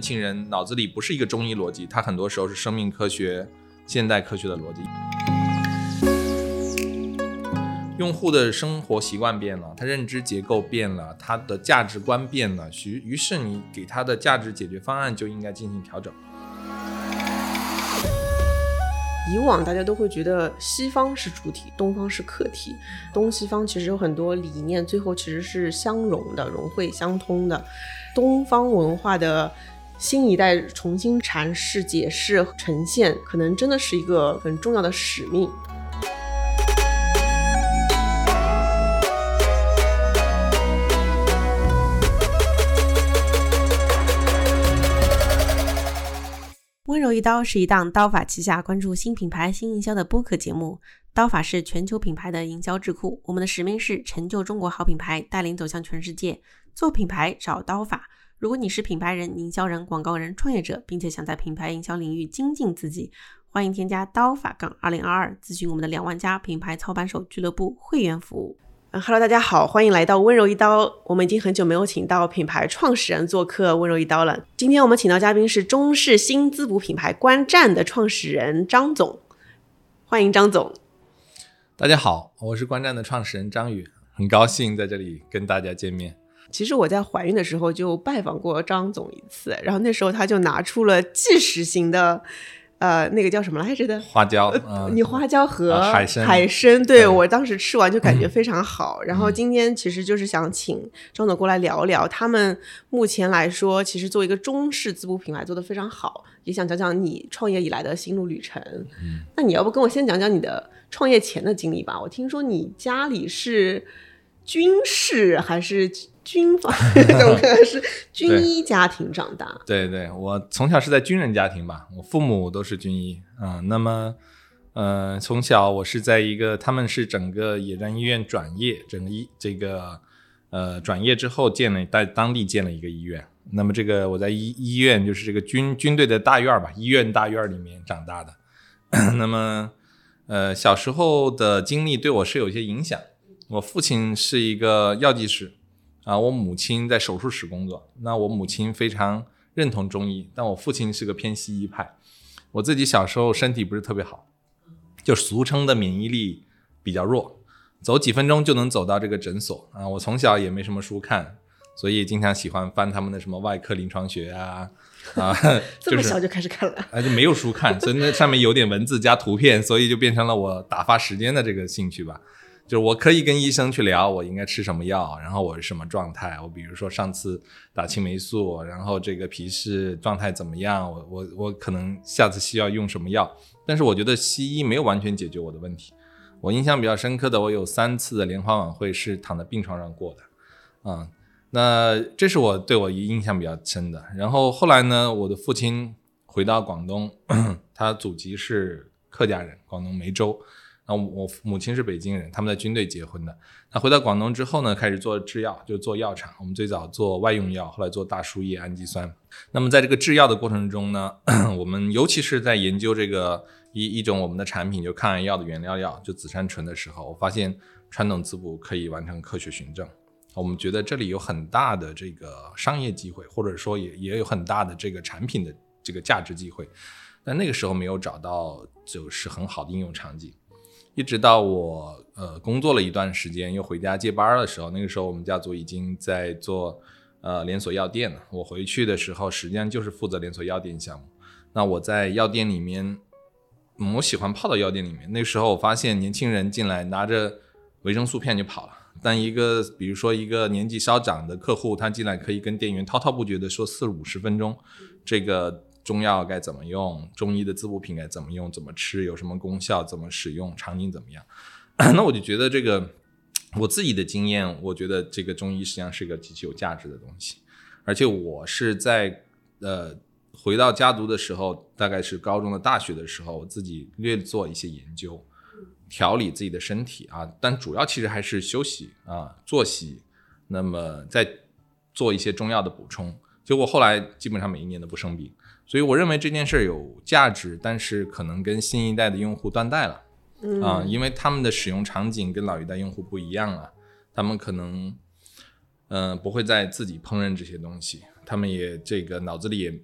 年轻人脑子里不是一个中医逻辑，他很多时候是生命科学、现代科学的逻辑。用户的生活习惯变了，他认知结构变了，他的价值观变了，于于是你给他的价值解决方案就应该进行调整。以往大家都会觉得西方是主体，东方是客体，东西方其实有很多理念，最后其实是相融的、融会相通的。东方文化的新一代重新阐释、解释、呈现，可能真的是一个很重要的使命。温柔一刀是一档刀法旗下关注新品牌新营销的播客节目。刀法是全球品牌的营销智库，我们的使命是成就中国好品牌，带领走向全世界。做品牌找刀法。如果你是品牌人、营销人、广告人、创业者，并且想在品牌营销领域精进自己，欢迎添加刀法杠二零二二，咨询我们的两万家品牌操盘手俱乐部会员服务。嗯，Hello，大家好，欢迎来到温柔一刀。我们已经很久没有请到品牌创始人做客温柔一刀了。今天我们请到嘉宾是中式新滋补品牌观战的创始人张总，欢迎张总。大家好，我是观战的创始人张宇，很高兴在这里跟大家见面。其实我在怀孕的时候就拜访过张总一次，然后那时候他就拿出了即食型的。呃，那个叫什么来着的花椒？你花椒和海参，海参，对我当时吃完就感觉 非常好。然后今天其实就是想请张总过来聊聊，他们目前来说，其实做一个中式滋补品牌做的非常好，也想讲讲你创业以来的心路旅程。嗯，那你要不跟我先讲讲你的创业前的经历吧？我听说你家里是军事还是？军方，我可能是军医家庭长大。对对，我从小是在军人家庭吧，我父母都是军医啊。那么，呃，从小我是在一个，他们是整个野战医院转业，整个医这个呃转业之后建了在当地建了一个医院。那么这个我在医医院就是这个军军队的大院吧，医院大院里面长大的。那么，呃，小时候的经历对我是有些影响。我父亲是一个药剂师。啊，我母亲在手术室工作，那我母亲非常认同中医，但我父亲是个偏西医派。我自己小时候身体不是特别好，就俗称的免疫力比较弱，走几分钟就能走到这个诊所啊。我从小也没什么书看，所以经常喜欢翻他们的什么外科临床学啊啊，这么小就开始看了，啊就没有书看，所以那上面有点文字加图片，所以就变成了我打发时间的这个兴趣吧。就是我可以跟医生去聊，我应该吃什么药，然后我是什么状态。我比如说上次打青霉素，然后这个皮试状态怎么样？我我我可能下次需要用什么药？但是我觉得西医没有完全解决我的问题。我印象比较深刻的，我有三次的联欢晚会是躺在病床上过的，啊，那这是我对我印象比较深的。然后后来呢，我的父亲回到广东，他祖籍是客家人，广东梅州。那我母亲是北京人，他们在军队结婚的。那回到广东之后呢，开始做制药，就做药厂。我们最早做外用药，后来做大输液氨基酸。那么在这个制药的过程中呢，我们尤其是在研究这个一一种我们的产品，就抗癌药的原料药，就紫杉醇的时候，我发现传统滋补可以完成科学循证。我们觉得这里有很大的这个商业机会，或者说也也有很大的这个产品的这个价值机会。但那个时候没有找到就是很好的应用场景。一直到我呃工作了一段时间，又回家接班的时候，那个时候我们家族已经在做呃连锁药店了。我回去的时候，实际上就是负责连锁药店项目。那我在药店里面，我喜欢泡到药店里面。那时候我发现年轻人进来拿着维生素片就跑了，但一个比如说一个年纪稍长的客户，他进来可以跟店员滔滔不绝的说四五十分钟，这个。中药该怎么用？中医的滋补品该怎么用？怎么吃？有什么功效？怎么使用？场景怎么样？那我就觉得这个，我自己的经验，我觉得这个中医实际上是一个极其有价值的东西。而且我是在呃回到家族的时候，大概是高中的大学的时候，我自己略做一些研究，调理自己的身体啊，但主要其实还是休息啊，作息，那么再做一些中药的补充。结果后来基本上每一年都不生病。所以我认为这件事有价值，但是可能跟新一代的用户断代了，啊，因为他们的使用场景跟老一代用户不一样了，他们可能，嗯，不会再自己烹饪这些东西，他们也这个脑子里也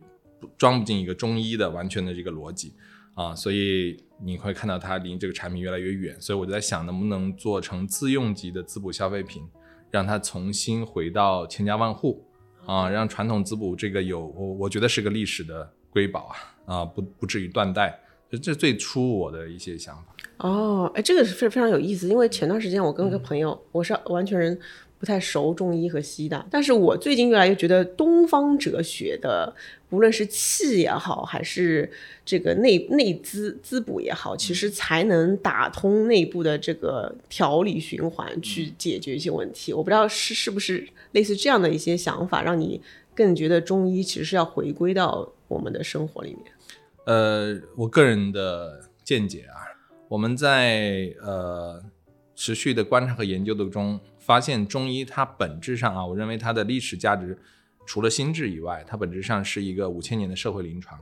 装不进一个中医的完全的这个逻辑啊，所以你会看到它离这个产品越来越远。所以我就在想，能不能做成自用级的滋补消费品，让它重新回到千家万户啊，让传统滋补这个有我我觉得是个历史的瑰宝啊啊，不不至于断代。这这最初我的一些想法。哦，哎，这个是非非常有意思，因为前段时间我跟一个朋友，我是完全人不太熟中医和西医的，但是我最近越来越觉得东方哲学的，无论是气也好，还是这个内内滋滋补也好，其实才能打通内部的这个调理循环，去解决一些问题。我不知道是是不是类似这样的一些想法，让你更觉得中医其实是要回归到我们的生活里面。呃，我个人的见解啊。我们在呃持续的观察和研究的中，发现中医它本质上啊，我认为它的历史价值除了心智以外，它本质上是一个五千年的社会临床，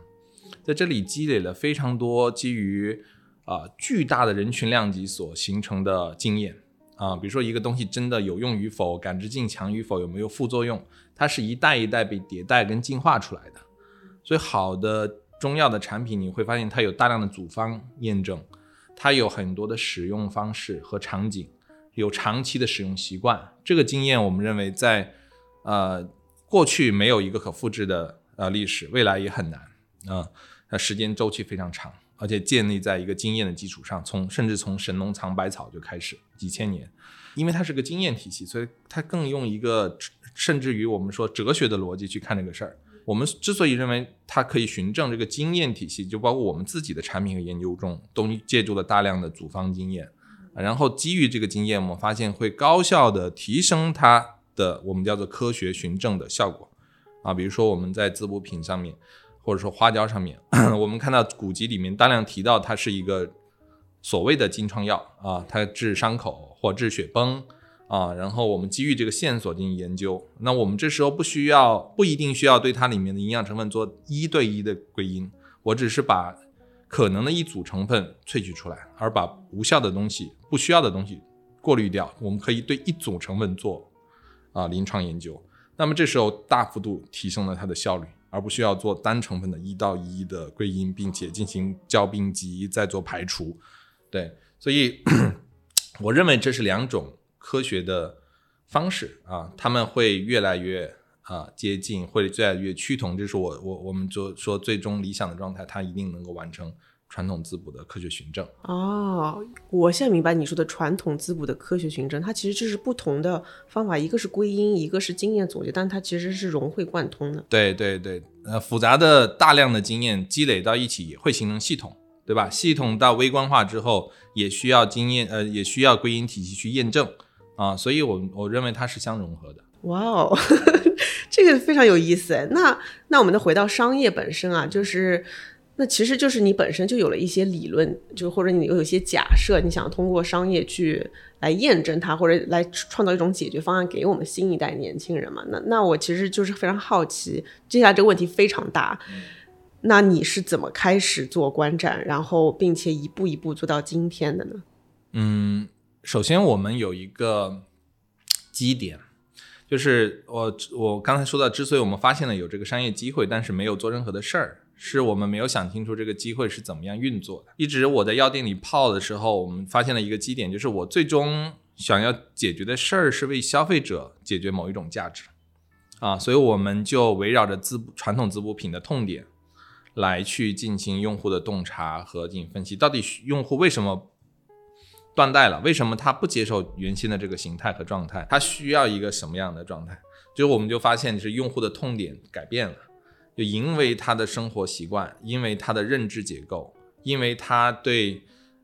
在这里积累了非常多基于啊巨大的人群量级所形成的经验啊，比如说一个东西真的有用与否，感知性强与否，有没有副作用，它是一代一代被迭代跟进化出来的。所以好的中药的产品，你会发现它有大量的组方验证。它有很多的使用方式和场景，有长期的使用习惯。这个经验，我们认为在呃过去没有一个可复制的呃历史，未来也很难啊。它时间周期非常长，而且建立在一个经验的基础上，从甚至从神农尝百草就开始几千年，因为它是个经验体系，所以它更用一个甚至于我们说哲学的逻辑去看这个事儿。我们之所以认为它可以循证这个经验体系，就包括我们自己的产品和研究中，都借助了大量的组方经验，然后基于这个经验，我们发现会高效的提升它的我们叫做科学循证的效果啊。比如说我们在滋补品上面，或者说花椒上面，我们看到古籍里面大量提到它是一个所谓的金创药啊，它治伤口或治血崩。啊，然后我们基于这个线索进行研究，那我们这时候不需要，不一定需要对它里面的营养成分做一对一的归因，我只是把可能的一组成分萃取出来，而把无效的东西、不需要的东西过滤掉。我们可以对一组成分做啊临床研究，那么这时候大幅度提升了它的效率，而不需要做单成分的一到一的归因，并且进行交病机再做排除。对，所以我认为这是两种。科学的方式啊，他们会越来越啊接近，或者越来越趋同。这是我我我们就说最终理想的状态，它一定能够完成传统滋补的科学循证。哦，我现在明白你说的传统滋补的科学循证，它其实就是不同的方法，一个是归因，一个是经验总结，但它其实是融会贯通的。对对对，呃，复杂的大量的经验积累到一起，也会形成系统，对吧？系统到微观化之后，也需要经验，呃，也需要归因体系去验证。啊，所以，我我认为它是相融合的。哇哦，这个非常有意思。那那我们再回到商业本身啊，就是那其实就是你本身就有了一些理论，就或者你有一些假设，你想通过商业去来验证它，或者来创造一种解决方案给我们新一代年轻人嘛？那那我其实就是非常好奇，接下来这个问题非常大。那你是怎么开始做观展，然后并且一步一步做到今天的呢？嗯。首先，我们有一个基点，就是我我刚才说到，之所以我们发现了有这个商业机会，但是没有做任何的事儿，是我们没有想清楚这个机会是怎么样运作的。一直我在药店里泡的时候，我们发现了一个基点，就是我最终想要解决的事儿是为消费者解决某一种价值啊，所以我们就围绕着滋传统滋补品的痛点来去进行用户的洞察和进行分析，到底用户为什么？断代了，为什么他不接受原先的这个形态和状态？他需要一个什么样的状态？就我们就发现，是用户的痛点改变了，就因为他的生活习惯，因为他的认知结构，因为他对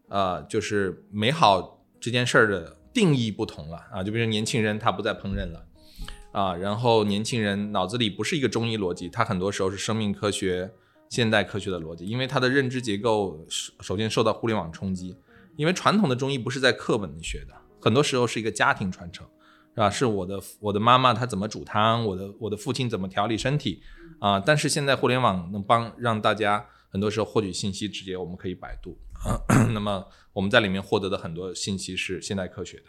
呃就是美好这件事儿的定义不同了啊。就比如年轻人他不再烹饪了啊，然后年轻人脑子里不是一个中医逻辑，他很多时候是生命科学、现代科学的逻辑，因为他的认知结构首首先受到互联网冲击。因为传统的中医不是在课本里学的，很多时候是一个家庭传承，是吧？是我的我的妈妈她怎么煮汤，我的我的父亲怎么调理身体啊？但是现在互联网能帮让大家很多时候获取信息直接我们可以百度啊，那么我们在里面获得的很多信息是现代科学的，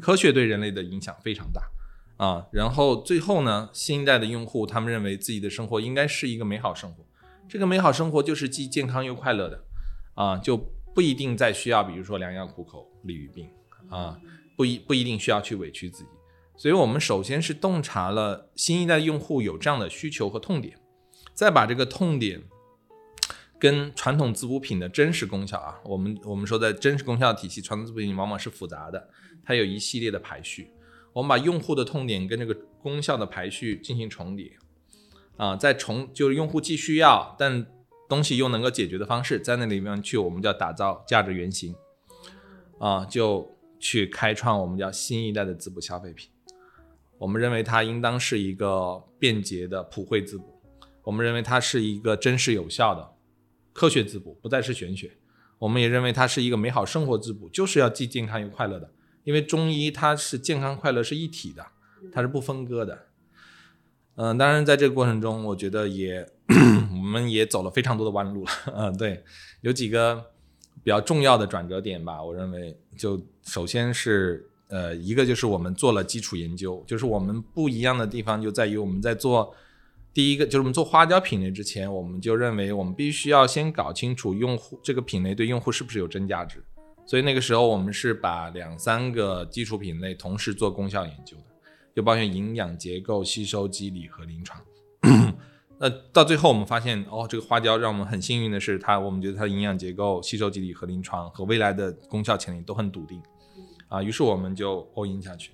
科学对人类的影响非常大啊。然后最后呢，新一代的用户他们认为自己的生活应该是一个美好生活，这个美好生活就是既健康又快乐的啊，就不一定再需要比如说良药苦口利于病啊，不一不一定需要去委屈自己。所以我们首先是洞察了新一代用户有这样的需求和痛点，再把这个痛点跟传统滋补品的真实功效啊，我们我们说在真实功效体系，传统滋补品往往是复杂的，它有一系列的排序。我们把用户的痛点跟这个功效的排序进行重叠，啊，再重就是用户既需要但东西又能够解决的方式，在那里面去我们叫打造价值原型，啊，就去开创我们叫新一代的滋补消费品。我们认为它应当是一个便捷的普惠滋补，我们认为它是一个真实有效的科学滋补，不再是玄学。我们也认为它是一个美好生活滋补，就是要既健康又快乐的。因为中医它是健康快乐是一体的，它是不分割的。嗯，当然在这个过程中，我觉得也 我们也走了非常多的弯路了。嗯，对，有几个比较重要的转折点吧。我认为，就首先是。呃，一个就是我们做了基础研究，就是我们不一样的地方就在于我们在做第一个，就是我们做花椒品类之前，我们就认为我们必须要先搞清楚用户这个品类对用户是不是有真价值。所以那个时候我们是把两三个基础品类同时做功效研究的，就包括营养结构、吸收机理和临床。那到最后我们发现，哦，这个花椒让我们很幸运的是，它我们觉得它的营养结构、吸收机理和临床和未来的功效潜力都很笃定。啊，于是我们就 all in 下去，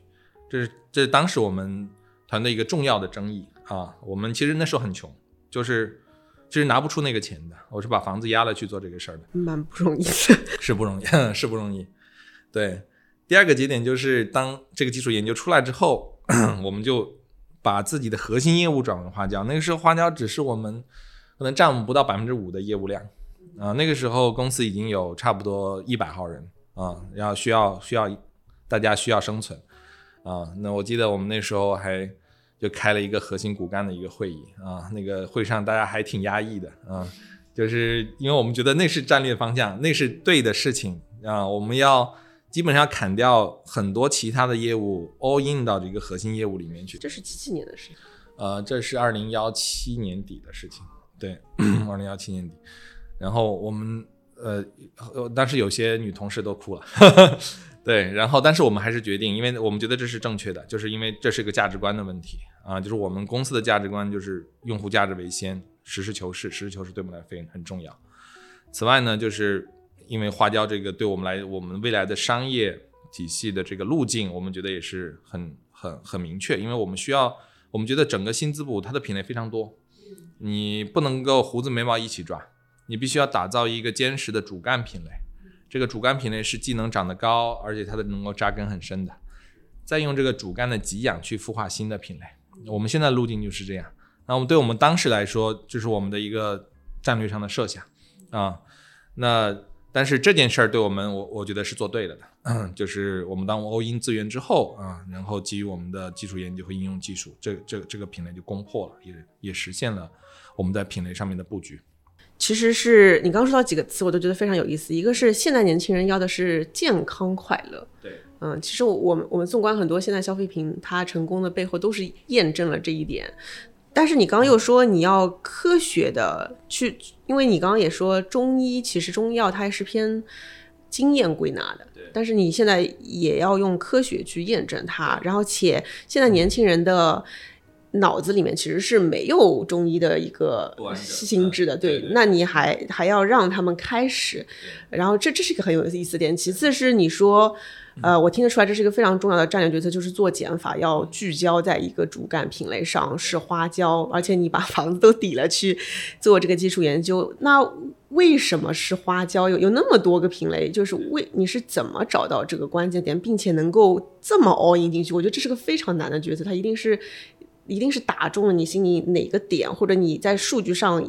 这是这是当时我们团队一个重要的争议啊。我们其实那时候很穷，就是其实拿不出那个钱的。我是把房子押了去做这个事儿的，蛮不容易的，是不容易，是不容易。对，第二个节点就是当这个技术研究出来之后，我们就把自己的核心业务转为花椒。那个时候花椒只是我们可能占我们不到百分之五的业务量啊。那个时候公司已经有差不多一百号人啊，然后需要需要。大家需要生存，啊，那我记得我们那时候还就开了一个核心骨干的一个会议啊，那个会上大家还挺压抑的啊，就是因为我们觉得那是战略方向，那是对的事情啊，我们要基本上砍掉很多其他的业务，all in 到这个核心业务里面去。这是几几年的事情？呃，这是二零幺七年底的事情，对，二零幺七年底，然后我们呃，当时有些女同事都哭了。对，然后但是我们还是决定，因为我们觉得这是正确的，就是因为这是一个价值观的问题啊，就是我们公司的价值观就是用户价值为先，实事求是，实事求是对我们来说很重要。此外呢，就是因为花椒这个对我们来，我们未来的商业体系的这个路径，我们觉得也是很很很明确，因为我们需要，我们觉得整个新滋补它的品类非常多，你不能够胡子眉毛一起抓，你必须要打造一个坚实的主干品类。这个主干品类是既能长得高，而且它的能够扎根很深的，再用这个主干的给养去孵化新的品类。我们现在路径就是这样。那我们对我们当时来说，这是我们的一个战略上的设想啊。那但是这件事儿对我们，我我觉得是做对了的，就是我们当 all in 资源之后啊，然后基于我们的基础研究和应用技术，这这这个品类就攻破了，也也实现了我们在品类上面的布局。其实是你刚刚说到几个词，我都觉得非常有意思。一个是现在年轻人要的是健康快乐，对，嗯，其实我们我们纵观很多现在消费品，它成功的背后都是验证了这一点。但是你刚刚又说你要科学的去，因为你刚刚也说中医其实中医药它还是偏经验归纳的，但是你现在也要用科学去验证它，然后且现在年轻人的。脑子里面其实是没有中医的一个心智的，对，那你还还要让他们开始，然后这这是一个很有意思点。其次是你说，呃，我听得出来这是一个非常重要的战略决策，就是做减法要聚焦在一个主干品类上，是花椒，而且你把房子都抵了去做这个基础研究。那为什么是花椒？有有那么多个品类，就是为你是怎么找到这个关键点，并且能够这么 all in 进去？我觉得这是个非常难的决策，它一定是。一定是打中了你心里哪个点，或者你在数据上、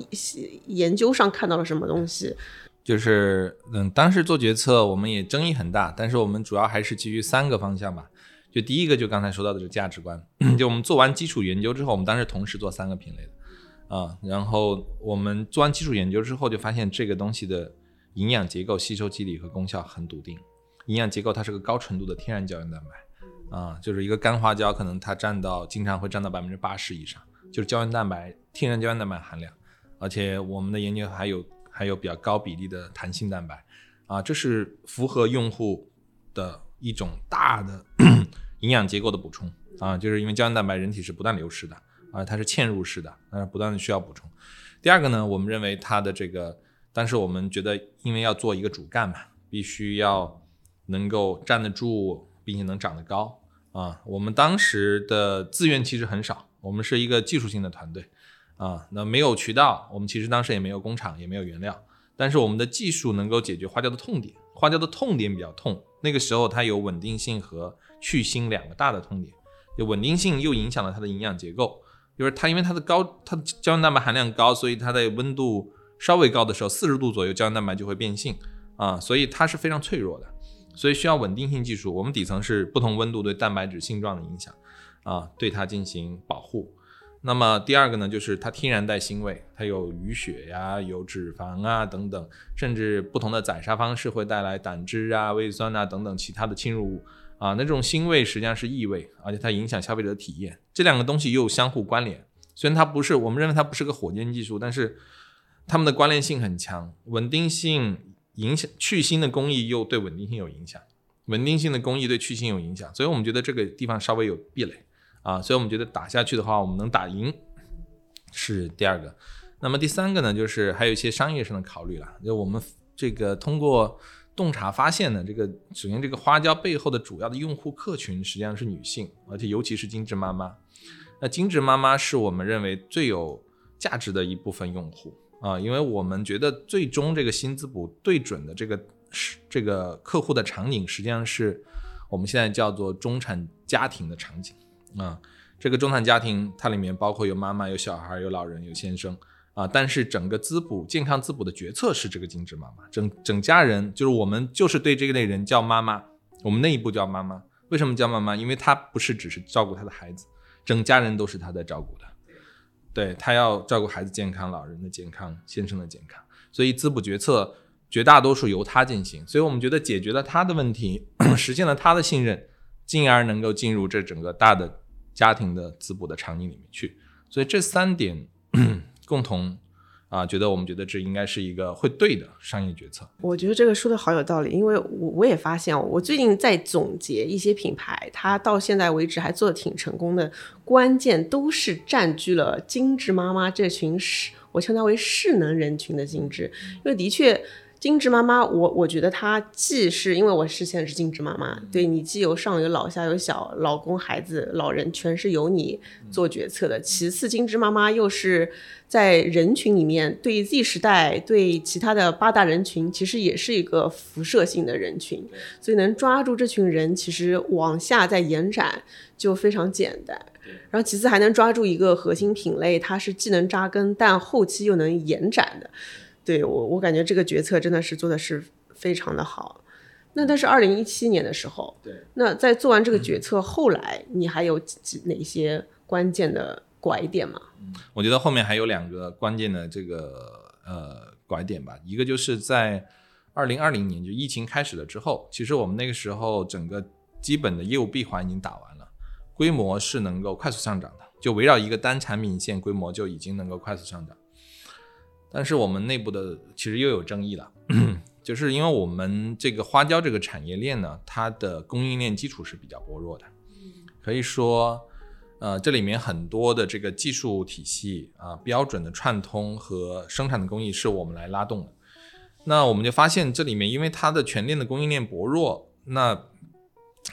研究上看到了什么东西？就是，嗯，当时做决策我们也争议很大，但是我们主要还是基于三个方向吧。就第一个，就刚才说到的这个价值观。就我们做完基础研究之后，我们当时同时做三个品类的啊，然后我们做完基础研究之后，就发现这个东西的营养结构、吸收机理和功效很笃定。营养结构它是个高纯度的天然胶原蛋白。啊，就是一个干花椒可能它占到经常会占到百分之八十以上，就是胶原蛋白天然胶原蛋白含量，而且我们的研究还有还有比较高比例的弹性蛋白，啊，这是符合用户的一种大的营养结构的补充。啊，就是因为胶原蛋白人体是不断流失的啊，它是嵌入式的，呃，不断的需要补充。第二个呢，我们认为它的这个，但是我们觉得因为要做一个主干嘛，必须要能够站得住，并且能长得高啊。我们当时的资源其实很少，我们是一个技术性的团队啊，那没有渠道，我们其实当时也没有工厂，也没有原料，但是我们的技术能够解决花椒的痛点，花椒的痛点比较痛，那个时候它有稳定性和去腥两个大的痛点，有稳定性又影响了它的营养结构。就是它，因为它的高，它的胶原蛋白含量高，所以它在温度稍微高的时候，四十度左右，胶原蛋白就会变性啊，所以它是非常脆弱的，所以需要稳定性技术。我们底层是不同温度对蛋白质性状的影响啊，对它进行保护。那么第二个呢，就是它天然带腥味，它有淤血呀，有脂肪啊等等，甚至不同的宰杀方式会带来胆汁啊、胃酸啊等等其他的侵入物。啊，那这种腥味实际上是异味，而且它影响消费者的体验。这两个东西又相互关联，虽然它不是，我们认为它不是个火箭技术，但是它们的关联性很强。稳定性影响去腥的工艺又对稳定性有影响，稳定性的工艺对去腥有影响，所以我们觉得这个地方稍微有壁垒啊，所以我们觉得打下去的话，我们能打赢是第二个。那么第三个呢，就是还有一些商业上的考虑了，就我们这个通过。洞察发现呢，这个首先这个花椒背后的主要的用户客群实际上是女性，而且尤其是精致妈妈。那精致妈妈是我们认为最有价值的一部分用户啊，因为我们觉得最终这个新滋补对准的这个是这个客户的场景，实际上是我们现在叫做中产家庭的场景啊。这个中产家庭它里面包括有妈妈、有小孩、有老人、有先生。啊，但是整个滋补健康滋补的决策是这个精致妈妈，整整家人就是我们就是对这个类人叫妈妈，我们内部叫妈妈。为什么叫妈妈？因为她不是只是照顾她的孩子，整家人都是她在照顾的。对他要照顾孩子健康、老人的健康、先生的健康，所以滋补决策绝大多数由他进行。所以我们觉得解决了他的问题，实现了他的信任，进而能够进入这整个大的家庭的滋补的场景里面去。所以这三点。共同啊，觉得我们觉得这应该是一个会对的商业决策。我觉得这个说的好有道理，因为我我也发现，我最近在总结一些品牌，它到现在为止还做的挺成功的，关键都是占据了精致妈妈这群是，我称它为势能人群的精致，因为的确。精致妈妈，我我觉得她既是因为我是现在是精致妈妈，对你既有上有老下有小，老公孩子老人全是由你做决策的。其次，精致妈妈又是在人群里面对 Z 时代对其他的八大人群，其实也是一个辐射性的人群，所以能抓住这群人，其实往下再延展就非常简单。然后其次还能抓住一个核心品类，它是既能扎根，但后期又能延展的。对我，我感觉这个决策真的是做的是非常的好。那但是二零一七年的时候，对，那在做完这个决策后来，你还有几哪些关键的拐点吗？我觉得后面还有两个关键的这个呃拐点吧。一个就是在二零二零年就疫情开始了之后，其实我们那个时候整个基本的业务闭环已经打完了，规模是能够快速上涨的，就围绕一个单产品线规模就已经能够快速上涨。但是我们内部的其实又有争议了，就是因为我们这个花椒这个产业链呢，它的供应链基础是比较薄弱的，可以说，呃，这里面很多的这个技术体系啊、标准的串通和生产的工艺是我们来拉动的。那我们就发现这里面，因为它的全链的供应链薄弱，那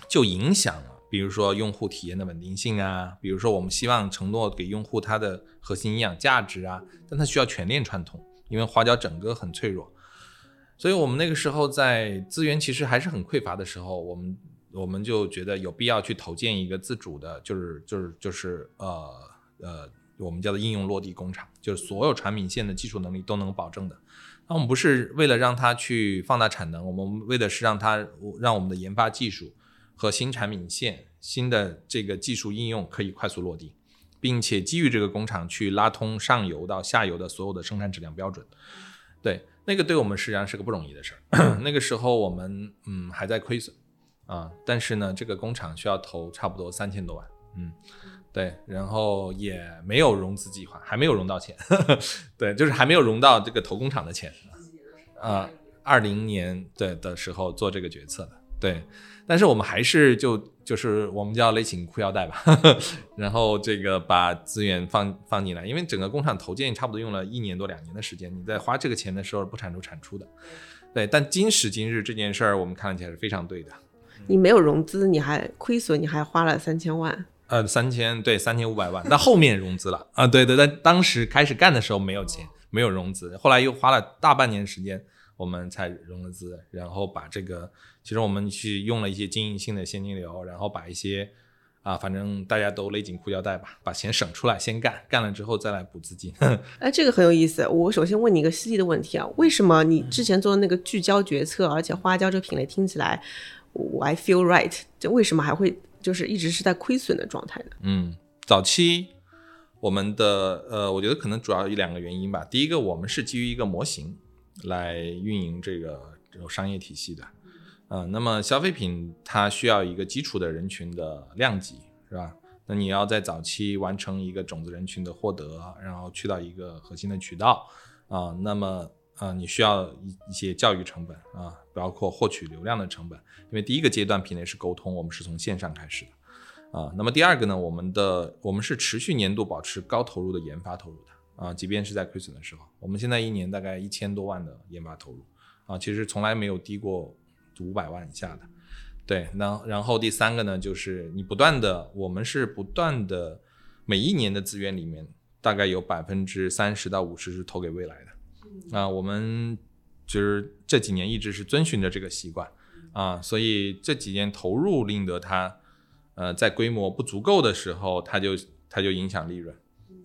就影响了。比如说用户体验的稳定性啊，比如说我们希望承诺给用户它的核心营养价值啊，但它需要全链串通，因为花椒整个很脆弱，所以我们那个时候在资源其实还是很匮乏的时候，我们我们就觉得有必要去投建一个自主的，就是就是就是呃呃，我们叫做应用落地工厂，就是所有产品线的技术能力都能保证的。那我们不是为了让它去放大产能，我们为的是让它让我们的研发技术。和新产品线、新的这个技术应用可以快速落地，并且基于这个工厂去拉通上游到下游的所有的生产质量标准。对，那个对我们实际上是个不容易的事儿。那个时候我们嗯还在亏损啊，但是呢，这个工厂需要投差不多三千多万，嗯，对，然后也没有融资计划，还没有融到钱，对，就是还没有融到这个投工厂的钱，啊，二零年对的时候做这个决策的，对，但是我们还是就就是我们叫勒紧裤腰带吧，然后这个把资源放放进来，因为整个工厂投建差不多用了一年多两年的时间，你在花这个钱的时候不产出产出的，对，但今时今日这件事儿我们看起来是非常对的。你没有融资，你还亏损，你还花了三千万。呃，三千对三千五百万，那后面融资了 啊？对对，但当时开始干的时候没有钱，没有融资，后来又花了大半年时间，我们才融了资，然后把这个，其实我们去用了一些经营性的现金流，然后把一些。啊，反正大家都勒紧裤腰带吧，把钱省出来先干，干了之后再来补资金。哎，这个很有意思。我首先问你一个犀利的问题啊，为什么你之前做的那个聚焦决策，而且花椒这个品类听起来我 I feel right，这为什么还会就是一直是在亏损的状态呢？嗯，早期我们的呃，我觉得可能主要有两个原因吧。第一个，我们是基于一个模型来运营这个这种商业体系的。嗯，那么消费品它需要一个基础的人群的量级，是吧？那你要在早期完成一个种子人群的获得，然后去到一个核心的渠道啊，那么啊，你需要一一些教育成本啊，包括获取流量的成本。因为第一个阶段品类是沟通，我们是从线上开始的啊。那么第二个呢，我们的我们是持续年度保持高投入的研发投入的啊，即便是在亏损的时候，我们现在一年大概一千多万的研发投入啊，其实从来没有低过。五百万以下的，对，那然后第三个呢，就是你不断的，我们是不断的，每一年的资源里面，大概有百分之三十到五十是投给未来的，啊，我们就是这几年一直是遵循着这个习惯，啊，所以这几年投入令得它，呃，在规模不足够的时候，它就它就影响利润，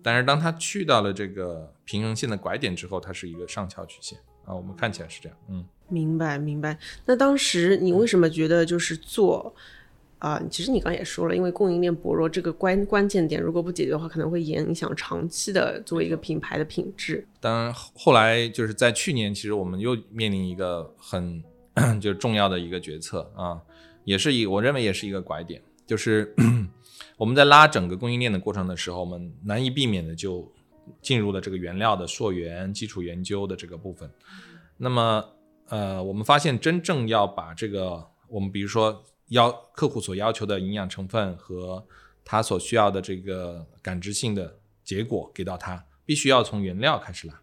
但是当它去到了这个平衡线的拐点之后，它是一个上翘曲线，啊，我们看起来是这样，嗯。明白明白，那当时你为什么觉得就是做啊？其实你刚也说了，因为供应链薄弱这个关关键点，如果不解决的话，可能会影响长期的作为一个品牌的品质。当然，后来就是在去年，其实我们又面临一个很就重要的一个决策啊，也是一我认为也是一个拐点，就是 我们在拉整个供应链的过程的时候，我们难以避免的就进入了这个原料的溯源、基础研究的这个部分，那么。呃，我们发现真正要把这个，我们比如说要客户所要求的营养成分和他所需要的这个感知性的结果给到他，必须要从原料开始拉。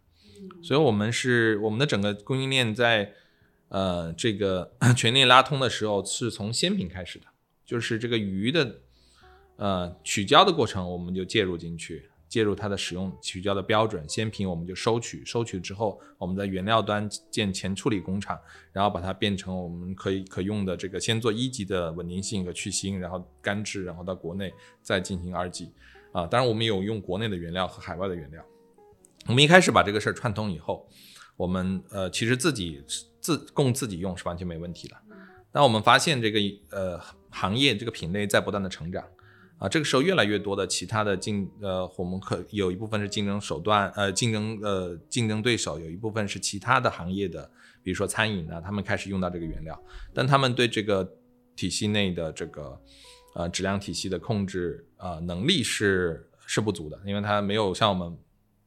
所以，我们是我们的整个供应链在呃这个 全链拉通的时候，是从鲜品开始的，就是这个鱼的呃取胶的过程，我们就介入进去。介入它的使用取胶的标准，鲜品我们就收取，收取之后，我们在原料端建前处理工厂，然后把它变成我们可以可用的这个，先做一级的稳定性和去腥，然后干制，然后到国内再进行二级。啊，当然我们有用国内的原料和海外的原料。我们一开始把这个事儿串通以后，我们呃其实自己自供自己用是完全没问题的。但我们发现这个呃行业这个品类在不断的成长。啊，这个时候越来越多的其他的竞呃，我们可有一部分是竞争手段，呃，竞争呃竞争对手，有一部分是其他的行业的，比如说餐饮啊，他们开始用到这个原料，但他们对这个体系内的这个呃质量体系的控制呃能力是是不足的，因为它没有像我们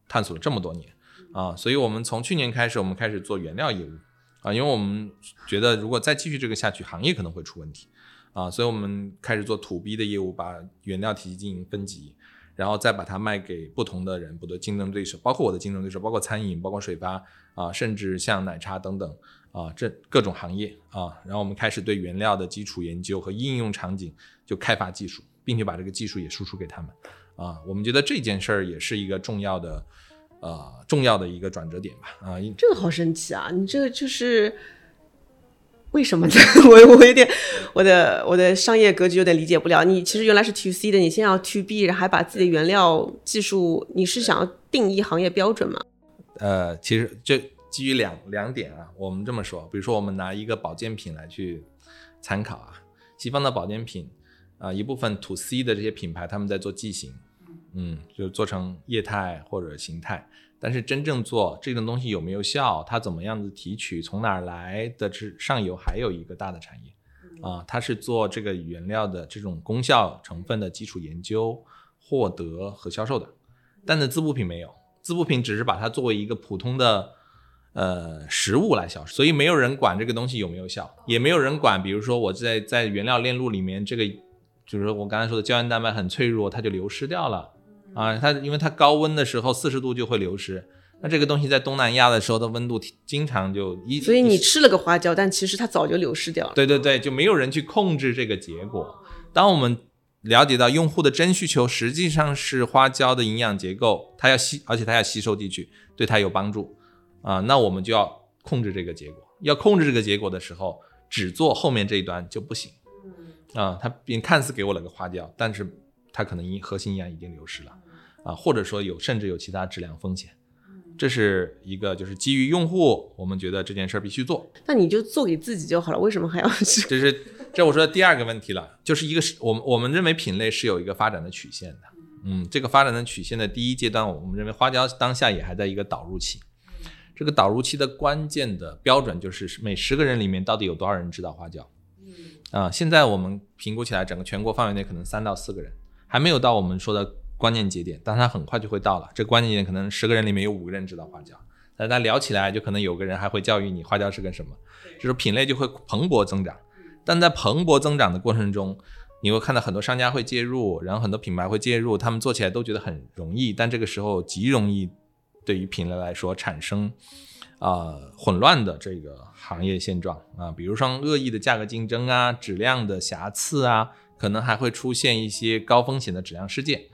探索了这么多年啊，所以我们从去年开始，我们开始做原料业务啊，因为我们觉得如果再继续这个下去，行业可能会出问题。啊，所以我们开始做土 B 的业务，把原料体系进行分级，然后再把它卖给不同的人，不对竞争对手，包括我的竞争对手，包括餐饮，包括水吧啊，甚至像奶茶等等啊，这各种行业啊，然后我们开始对原料的基础研究和应用场景就开发技术，并且把这个技术也输出给他们啊，我们觉得这件事儿也是一个重要的呃重要的一个转折点吧啊，这个好神奇啊，你这个就是。为什么呢？我我有点，我的我的商业格局有点理解不了。你其实原来是 to C 的，你现在要 to B，然后还把自己的原料技术，你是想要定义行业标准吗？呃，其实就基于两两点啊，我们这么说，比如说我们拿一个保健品来去参考啊，西方的保健品啊，一部分 to C 的这些品牌他们在做剂型，嗯，就做成液态或者形态。但是真正做这种东西有没有效？它怎么样子提取？从哪儿来的？是上游还有一个大的产业啊，它是做这个原料的这种功效成分的基础研究、获得和销售的。但是滋补品没有，滋补品只是把它作为一个普通的呃食物来销售，所以没有人管这个东西有没有效，也没有人管，比如说我在在原料链路里面这个，就是我刚才说的胶原蛋白很脆弱，它就流失掉了啊，它因为它高温的时候四十度就会流失。那这个东西在东南亚的时候的温度经常就一，所以你吃了个花椒，但其实它早就流失掉了。对对对，就没有人去控制这个结果。当我们了解到用户的真需求实际上是花椒的营养结构，它要吸，而且它要吸收进去，对它有帮助啊，那我们就要控制这个结果。要控制这个结果的时候，只做后面这一端就不行。啊，它并看似给我了个花椒，但是它可能因核心营养已经流失了啊，或者说有甚至有其他质量风险。这是一个，就是基于用户，我们觉得这件事儿必须做。那你就做给自己就好了，为什么还要去？这是这我说的第二个问题了，就是一个是我们我们认为品类是有一个发展的曲线的。嗯，这个发展的曲线的第一阶段，我们认为花椒当下也还在一个导入期。这个导入期的关键的标准就是每十个人里面到底有多少人知道花椒。啊，现在我们评估起来，整个全国范围内可能三到四个人，还没有到我们说的。关键节点，但它很快就会到了。这关键节点可能十个人里面有五个人知道花椒，但大家聊起来就可能有个人还会教育你花椒是个什么，就是品类就会蓬勃增长。但在蓬勃增长的过程中，你会看到很多商家会介入，然后很多品牌会介入，他们做起来都觉得很容易，但这个时候极容易对于品类来说产生啊混乱的这个行业现状啊，比如说恶意的价格竞争啊，质量的瑕疵啊，可能还会出现一些高风险的质量事件。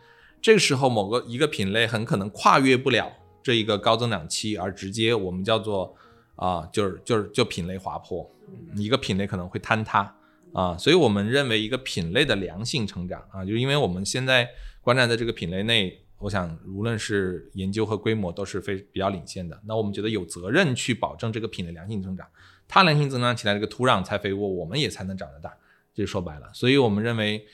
这个时候，某个一个品类很可能跨越不了这一个高增长期，而直接我们叫做啊，就是就是就品类滑坡，一个品类可能会坍塌啊。所以我们认为一个品类的良性成长啊，就是因为我们现在观察在这个品类内，我想无论是研究和规模都是非比较领先的。那我们觉得有责任去保证这个品类良性增长，它良性增长起来，这个土壤才肥沃，我们也才能长得大。就说白了，所以我们认为。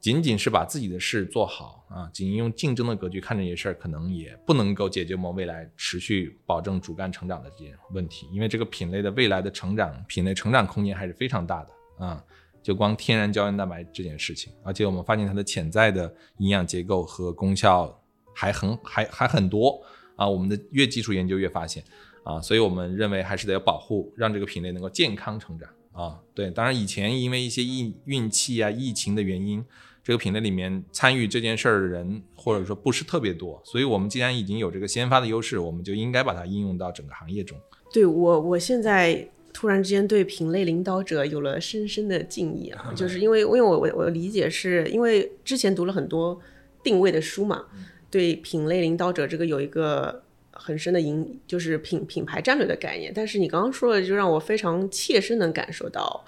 仅仅是把自己的事做好啊，仅用竞争的格局看这些事儿，可能也不能够解决我们未来持续保证主干成长的这些问题。因为这个品类的未来的成长，品类成长空间还是非常大的啊。就光天然胶原蛋白这件事情，而且我们发现它的潜在的营养结构和功效还很还还很多啊。我们的越基础研究越发现啊，所以我们认为还是得要保护，让这个品类能够健康成长啊。对，当然以前因为一些疫运气啊、疫情的原因。这个品类里面参与这件事儿的人，或者说不是特别多，所以我们既然已经有这个先发的优势，我们就应该把它应用到整个行业中。对我，我现在突然之间对品类领导者有了深深的敬意啊，就是因为，因为我我我理解是因为之前读了很多定位的书嘛，对品类领导者这个有一个很深的引，就是品品牌战略的概念。但是你刚刚说的，就让我非常切身能感受到，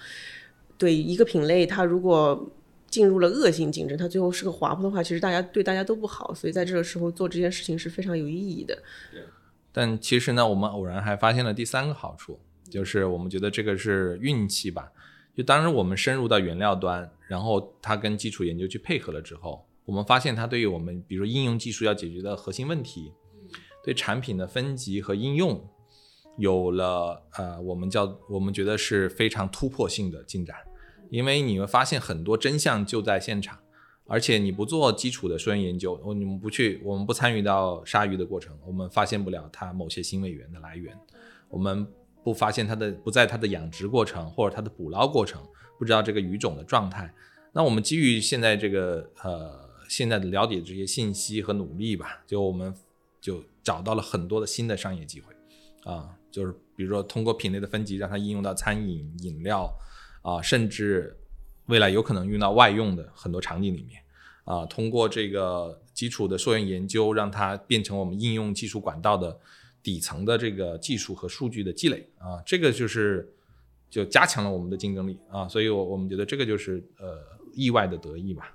对一个品类，它如果进入了恶性竞争，它最后是个滑坡的话，其实大家对大家都不好，所以在这个时候做这件事情是非常有意义的。但其实呢，我们偶然还发现了第三个好处，就是我们觉得这个是运气吧。就当时我们深入到原料端，然后它跟基础研究去配合了之后，我们发现它对于我们，比如说应用技术要解决的核心问题，对产品的分级和应用，有了呃，我们叫我们觉得是非常突破性的进展。因为你会发现很多真相就在现场，而且你不做基础的溯源研究，我你们不去，我们不参与到鲨鱼的过程，我们发现不了它某些新位源的来源，我们不发现它的不在它的养殖过程或者它的捕捞过程，不知道这个鱼种的状态。那我们基于现在这个呃现在的了解这些信息和努力吧，就我们就找到了很多的新的商业机会啊，就是比如说通过品类的分级，让它应用到餐饮饮料。啊，甚至未来有可能用到外用的很多场景里面，啊，通过这个基础的溯源研究，让它变成我们应用技术管道的底层的这个技术和数据的积累，啊，这个就是就加强了我们的竞争力啊，所以，我我们觉得这个就是呃意外的得意吧。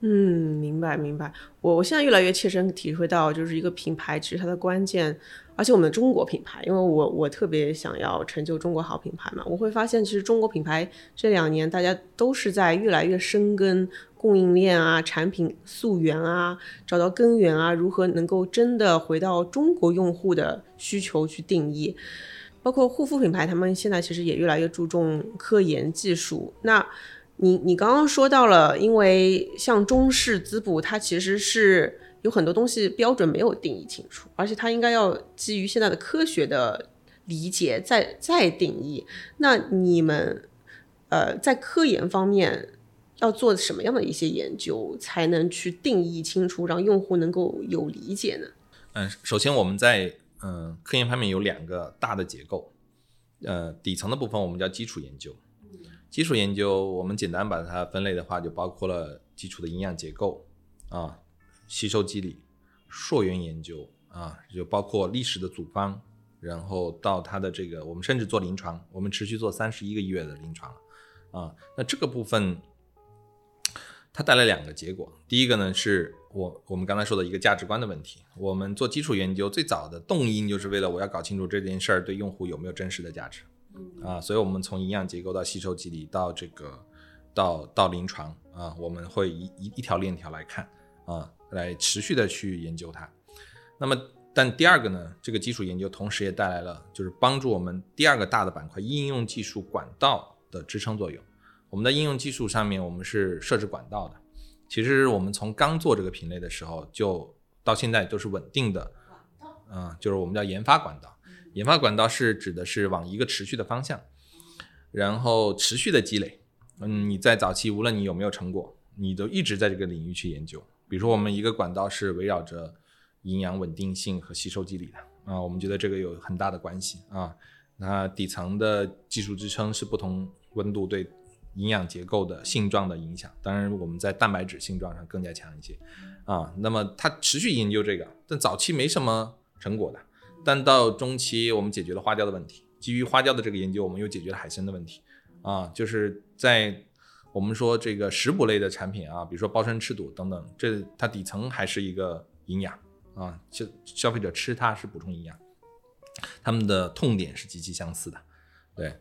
嗯，明白明白。我我现在越来越切身体会到，就是一个品牌其实它的关键，而且我们中国品牌，因为我我特别想要成就中国好品牌嘛，我会发现其实中国品牌这两年大家都是在越来越深耕供应链啊、产品溯源啊、找到根源啊，如何能够真的回到中国用户的需求去定义。包括护肤品牌，他们现在其实也越来越注重科研技术。那你你刚刚说到了，因为像中式滋补，它其实是有很多东西标准没有定义清楚，而且它应该要基于现在的科学的理解再再定义。那你们呃在科研方面要做什么样的一些研究，才能去定义清楚，让用户能够有理解呢？嗯，首先我们在嗯，科研方面有两个大的结构，呃，底层的部分我们叫基础研究。基础研究我们简单把它分类的话，就包括了基础的营养结构啊、吸收机理、溯源研究啊，就包括历史的组方，然后到它的这个，我们甚至做临床，我们持续做三十一个月的临床了啊。那这个部分它带来两个结果，第一个呢是。我我们刚才说的一个价值观的问题，我们做基础研究最早的动因就是为了我要搞清楚这件事儿对用户有没有真实的价值，啊，所以我们从营养结构到吸收机理到这个到到临床啊，我们会一一一条链条来看啊，来持续的去研究它。那么，但第二个呢，这个基础研究同时也带来了就是帮助我们第二个大的板块应用技术管道的支撑作用。我们的应用技术上面，我们是设置管道的。其实我们从刚做这个品类的时候，就到现在都是稳定的，嗯，就是我们叫研发管道。研发管道是指的是往一个持续的方向，然后持续的积累。嗯，你在早期无论你有没有成果，你都一直在这个领域去研究。比如说我们一个管道是围绕着营养稳定性和吸收机理的啊，我们觉得这个有很大的关系啊。那底层的技术支撑是不同温度对。营养结构的性状的影响，当然我们在蛋白质性状上更加强一些，啊，那么它持续研究这个，但早期没什么成果的，但到中期我们解决了花雕的问题，基于花雕的这个研究，我们又解决了海参的问题，啊，就是在我们说这个食补类的产品啊，比如说包参赤肚等等，这它底层还是一个营养啊，消消费者吃它是补充营养，他们的痛点是极其相似的，对。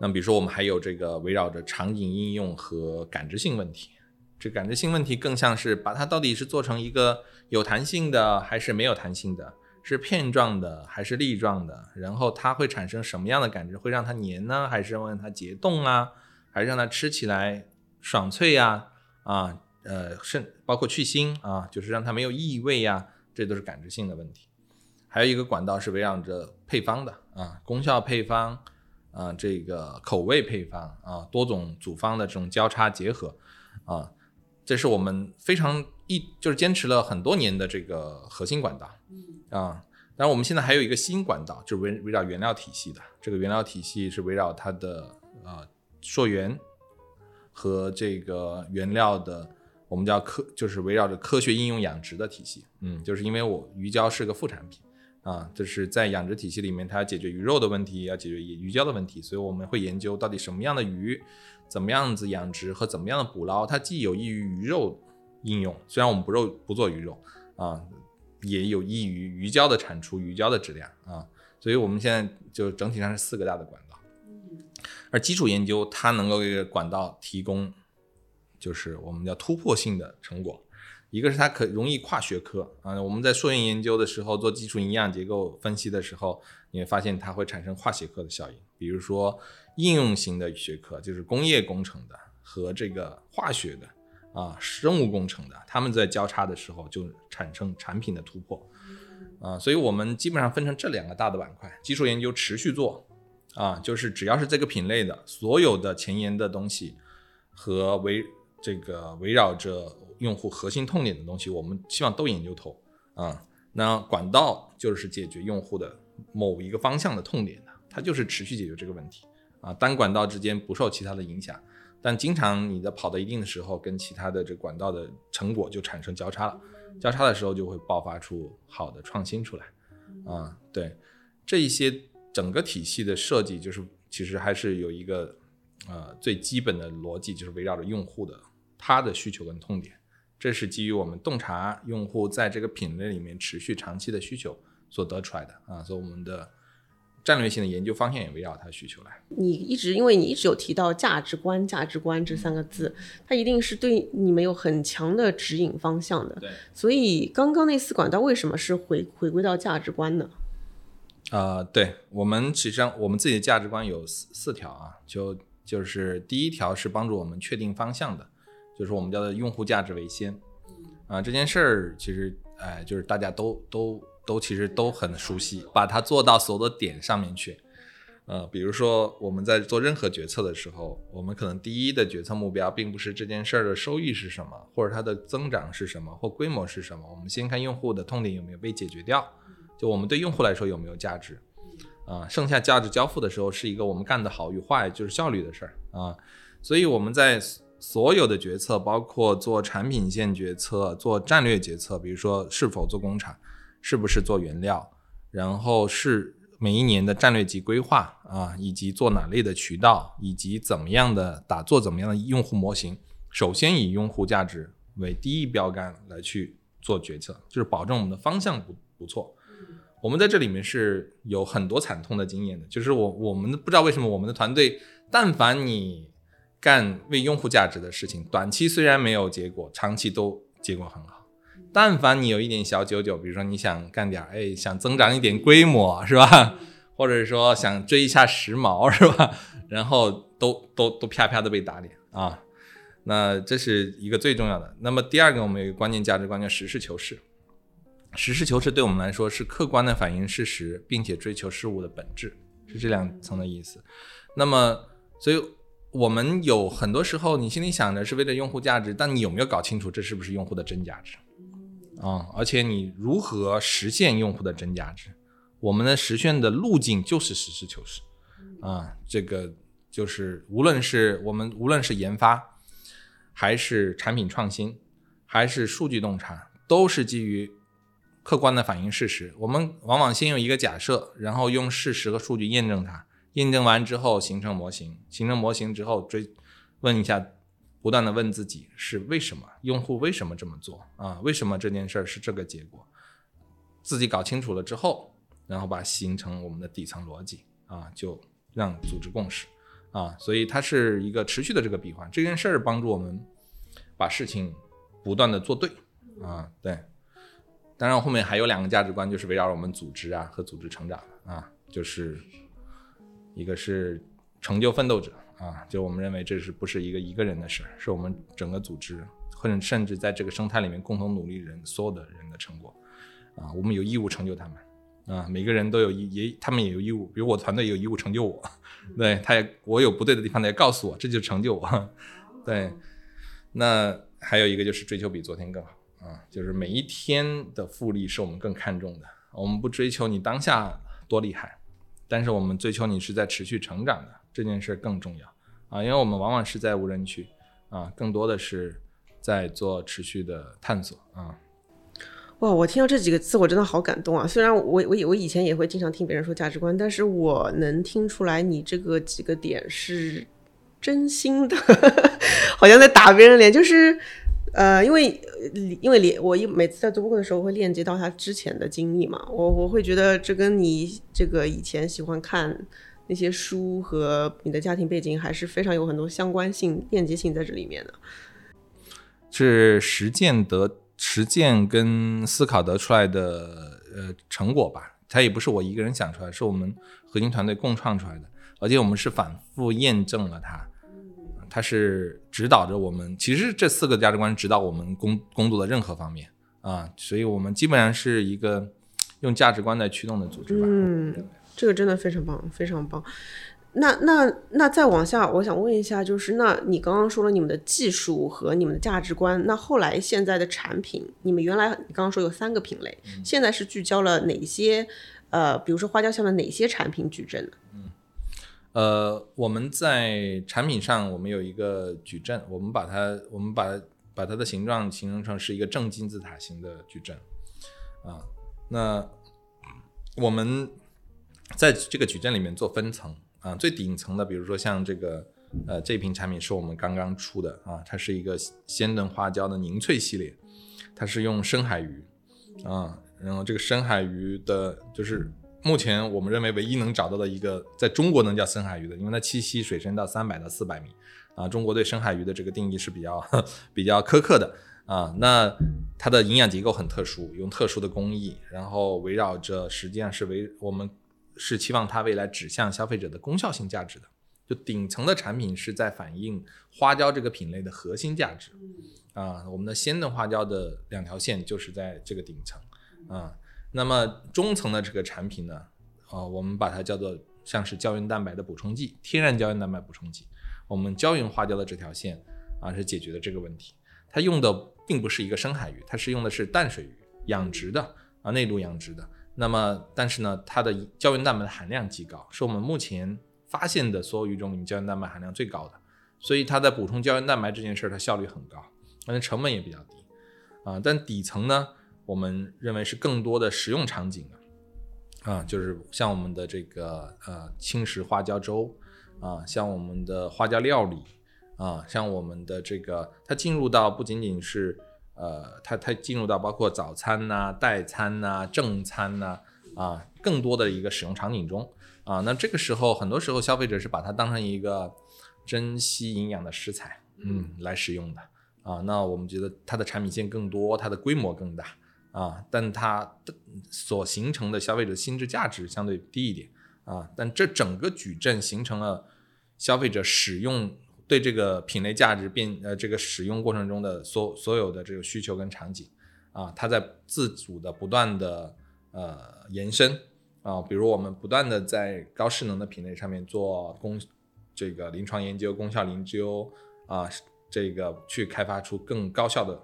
那，比如说，我们还有这个围绕着场景应用和感知性问题。这感知性问题更像是把它到底是做成一个有弹性的还是没有弹性的，是片状的还是粒状的，然后它会产生什么样的感知？会让它黏呢，还是让它结冻啊？还是让它吃起来爽脆呀？啊，呃，甚包括去腥啊，就是让它没有异味呀，这都是感知性的问题。还有一个管道是围绕着配方的啊，功效配方。啊，这个口味配方啊，多种组方的这种交叉结合啊，这是我们非常一就是坚持了很多年的这个核心管道啊。当然，我们现在还有一个新管道，就是围围绕原料体系的。这个原料体系是围绕它的啊溯源和这个原料的，我们叫科，就是围绕着科学应用养殖的体系。嗯，就是因为我鱼胶是个副产品。啊，就是在养殖体系里面，它要解决鱼肉的问题，要解决鱼胶的问题，所以我们会研究到底什么样的鱼，怎么样子养殖和怎么样的捕捞，它既有益于鱼肉应用，虽然我们不肉不做鱼肉啊，也有益于鱼胶的产出、鱼胶的质量啊，所以我们现在就整体上是四个大的管，而基础研究它能够给管道提供，就是我们叫突破性的成果。一个是它可容易跨学科啊，我们在溯源研究的时候做基础营养结构分析的时候，你会发现它会产生跨学科的效应。比如说应用型的学科，就是工业工程的和这个化学的啊，生物工程的，他们在交叉的时候就产生产品的突破啊。所以我们基本上分成这两个大的板块，基础研究持续做啊，就是只要是这个品类的所有的前沿的东西和围这个围绕着。用户核心痛点的东西，我们希望都研究透啊。那管道就是解决用户的某一个方向的痛点的，它就是持续解决这个问题啊。单管道之间不受其他的影响，但经常你的跑到一定的时候，跟其他的这管道的成果就产生交叉了，交叉的时候就会爆发出好的创新出来啊。对，这一些整个体系的设计，就是其实还是有一个呃最基本的逻辑，就是围绕着用户的他的需求跟痛点。这是基于我们洞察用户在这个品类里面持续长期的需求所得出来的啊，所以我们的战略性的研究方向也围绕它需求来。你一直因为你一直有提到价值观，价值观这三个字，它一定是对你们有很强的指引方向的。对，所以刚刚那四管道为什么是回回归到价值观呢？啊，对我们实际上我们自己的价值观有四四条啊，就就是第一条是帮助我们确定方向的，就是我们叫做用户价值为先啊，这件事儿其实哎，就是大家都都都其实都很熟悉，把它做到所有的点上面去。呃，比如说我们在做任何决策的时候，我们可能第一的决策目标并不是这件事儿的收益是什么，或者它的增长是什么，或规模是什么，我们先看用户的痛点有没有被解决掉。就我们对用户来说有没有价值，啊，剩下价值交付的时候是一个我们干的好与坏，就是效率的事儿啊。所以我们在所有的决策，包括做产品线决策、做战略决策，比如说是否做工厂，是不是做原料，然后是每一年的战略级规划啊，以及做哪类的渠道，以及怎么样的打做怎么样的用户模型，首先以用户价值为第一标杆来去做决策，就是保证我们的方向不不错。我们在这里面是有很多惨痛的经验的，就是我我们不知道为什么我们的团队，但凡你干为用户价值的事情，短期虽然没有结果，长期都结果很好。但凡你有一点小九九，比如说你想干点哎，想增长一点规模是吧？或者说想追一下时髦是吧？然后都都都啪啪的被打脸啊！那这是一个最重要的。那么第二个，我们有一个关键价值观叫实事求是。实事求是对我们来说是客观的反映事实，并且追求事物的本质，是这两层的意思。那么，所以我们有很多时候，你心里想着是为了用户价值，但你有没有搞清楚这是不是用户的真价值啊？而且你如何实现用户的真价值？我们的实现的路径就是实事求是啊。这个就是无论是我们无论是研发，还是产品创新，还是数据洞察，都是基于。客观的反映事实，我们往往先用一个假设，然后用事实和数据验证它。验证完之后形成模型，形成模型之后追问一下，不断的问自己是为什么，用户为什么这么做啊？为什么这件事儿是这个结果？自己搞清楚了之后，然后把形成我们的底层逻辑啊，就让组织共识啊。所以它是一个持续的这个闭环，这件事儿帮助我们把事情不断的做对啊，对。当然，后面还有两个价值观，就是围绕我们组织啊和组织成长啊，就是一个是成就奋斗者啊，就我们认为这是不是一个一个人的事儿，是我们整个组织或者甚至在这个生态里面共同努力人所有的人的成果啊，我们有义务成就他们啊，每个人都有义也他们也有义务，比如我团队有义务成就我，对他也我有不对的地方他也告诉我，这就是成就我，对，那还有一个就是追求比昨天更好。啊，就是每一天的复利是我们更看重的。我们不追求你当下多厉害，但是我们追求你是在持续成长的这件事更重要啊，因为我们往往是在无人区啊，更多的是在做持续的探索啊。哇，我听到这几个字，我真的好感动啊！虽然我我我以前也会经常听别人说价值观，但是我能听出来你这个几个点是真心的，好像在打别人脸，就是。呃，因为因为连我一每次在做播客的时候会链接到他之前的经历嘛，我我会觉得这跟你这个以前喜欢看那些书和你的家庭背景还是非常有很多相关性、链接性在这里面的。是实践得实践跟思考得出来的呃成果吧？它也不是我一个人想出来，是我们核心团队共创出来的，而且我们是反复验证了它。它是指导着我们，其实这四个价值观指导我们工工作的任何方面啊，所以我们基本上是一个用价值观来驱动的组织吧。嗯，这个真的非常棒，非常棒。那那那再往下，我想问一下，就是那你刚刚说了你们的技术和你们的价值观，那后来现在的产品，你们原来你刚刚说有三个品类，现在是聚焦了哪些？呃，比如说花椒下面哪些产品矩阵呢？嗯。呃，我们在产品上，我们有一个矩阵，我们把它，我们把把它的形状形容成是一个正金字塔形的矩阵，啊，那我们在这个矩阵里面做分层啊，最顶层的，比如说像这个，呃，这瓶产品是我们刚刚出的啊，它是一个鲜炖花椒的凝萃系列，它是用深海鱼啊，然后这个深海鱼的就是。目前我们认为唯一能找到的一个在中国能叫深海鱼的，因为它栖息水深到三百到四百米啊。中国对深海鱼的这个定义是比较 比较苛刻的啊。那它的营养结构很特殊，用特殊的工艺，然后围绕着实际上是围我们是期望它未来指向消费者的功效性价值的。就顶层的产品是在反映花椒这个品类的核心价值。啊，我们的鲜嫩花椒的两条线就是在这个顶层。啊，那么中层的这个产品呢，啊，我们把它叫做像是胶原蛋白的补充剂，天然胶原蛋白补充剂。我们胶原花椒的这条线啊，是解决了这个问题。它用的并不是一个深海鱼，它是用的是淡水鱼，养殖的啊，内陆养殖的。那么，但是呢，它的胶原蛋白的含量极高，是我们目前发现的所有鱼种里面胶原蛋白含量最高的。所以它在补充胶原蛋白这件事儿，它效率很高，而且成本也比较低啊。但底层呢，我们认为是更多的食用场景的啊，就是像我们的这个呃轻食花椒粥啊，像我们的花椒料理。啊，像我们的这个，它进入到不仅仅是，呃，它它进入到包括早餐呐、代餐呐、正餐呐，啊，更多的一个使用场景中，啊，那这个时候很多时候消费者是把它当成一个珍稀营养的食材，嗯，来使用的，啊，那我们觉得它的产品线更多，它的规模更大，啊，但它所形成的消费者心智价值相对低一点，啊，但这整个矩阵形成了消费者使用。对这个品类价值变呃这个使用过程中的所所有的这个需求跟场景啊，它在自主的不断的呃延伸啊，比如我们不断的在高势能的品类上面做功这个临床研究、功效研究啊，这个去开发出更高效的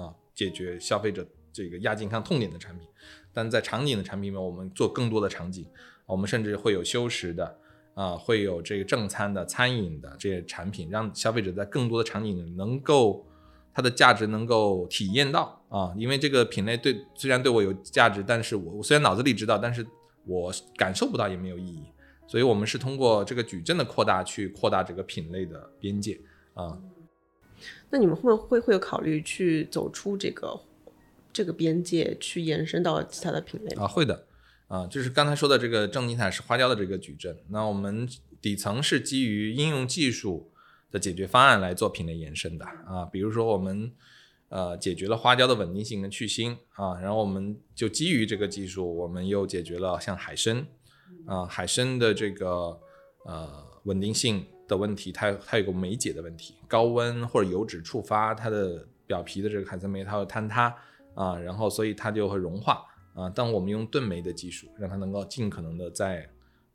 啊解决消费者这个亚健康痛点的产品，但在场景的产品里面，我们做更多的场景，我们甚至会有休食的。啊，会有这个正餐的、餐饮的这些产品，让消费者在更多的场景能够它的价值能够体验到啊。因为这个品类对虽然对我有价值，但是我我虽然脑子里知道，但是我感受不到也没有意义。所以我们是通过这个矩阵的扩大去扩大这个品类的边界啊。那你们会会会有考虑去走出这个这个边界，去延伸到其他的品类啊？会的。啊，就是刚才说的这个正尼坦是花椒的这个矩阵，那我们底层是基于应用技术的解决方案来做品类延伸的啊，比如说我们呃解决了花椒的稳定性跟去腥啊，然后我们就基于这个技术，我们又解决了像海参啊海参的这个呃稳定性的问题，它它有个酶解的问题，高温或者油脂触发它的表皮的这个海参酶它会坍塌啊，然后所以它就会融化。啊，当我们用炖酶的技术，让它能够尽可能的在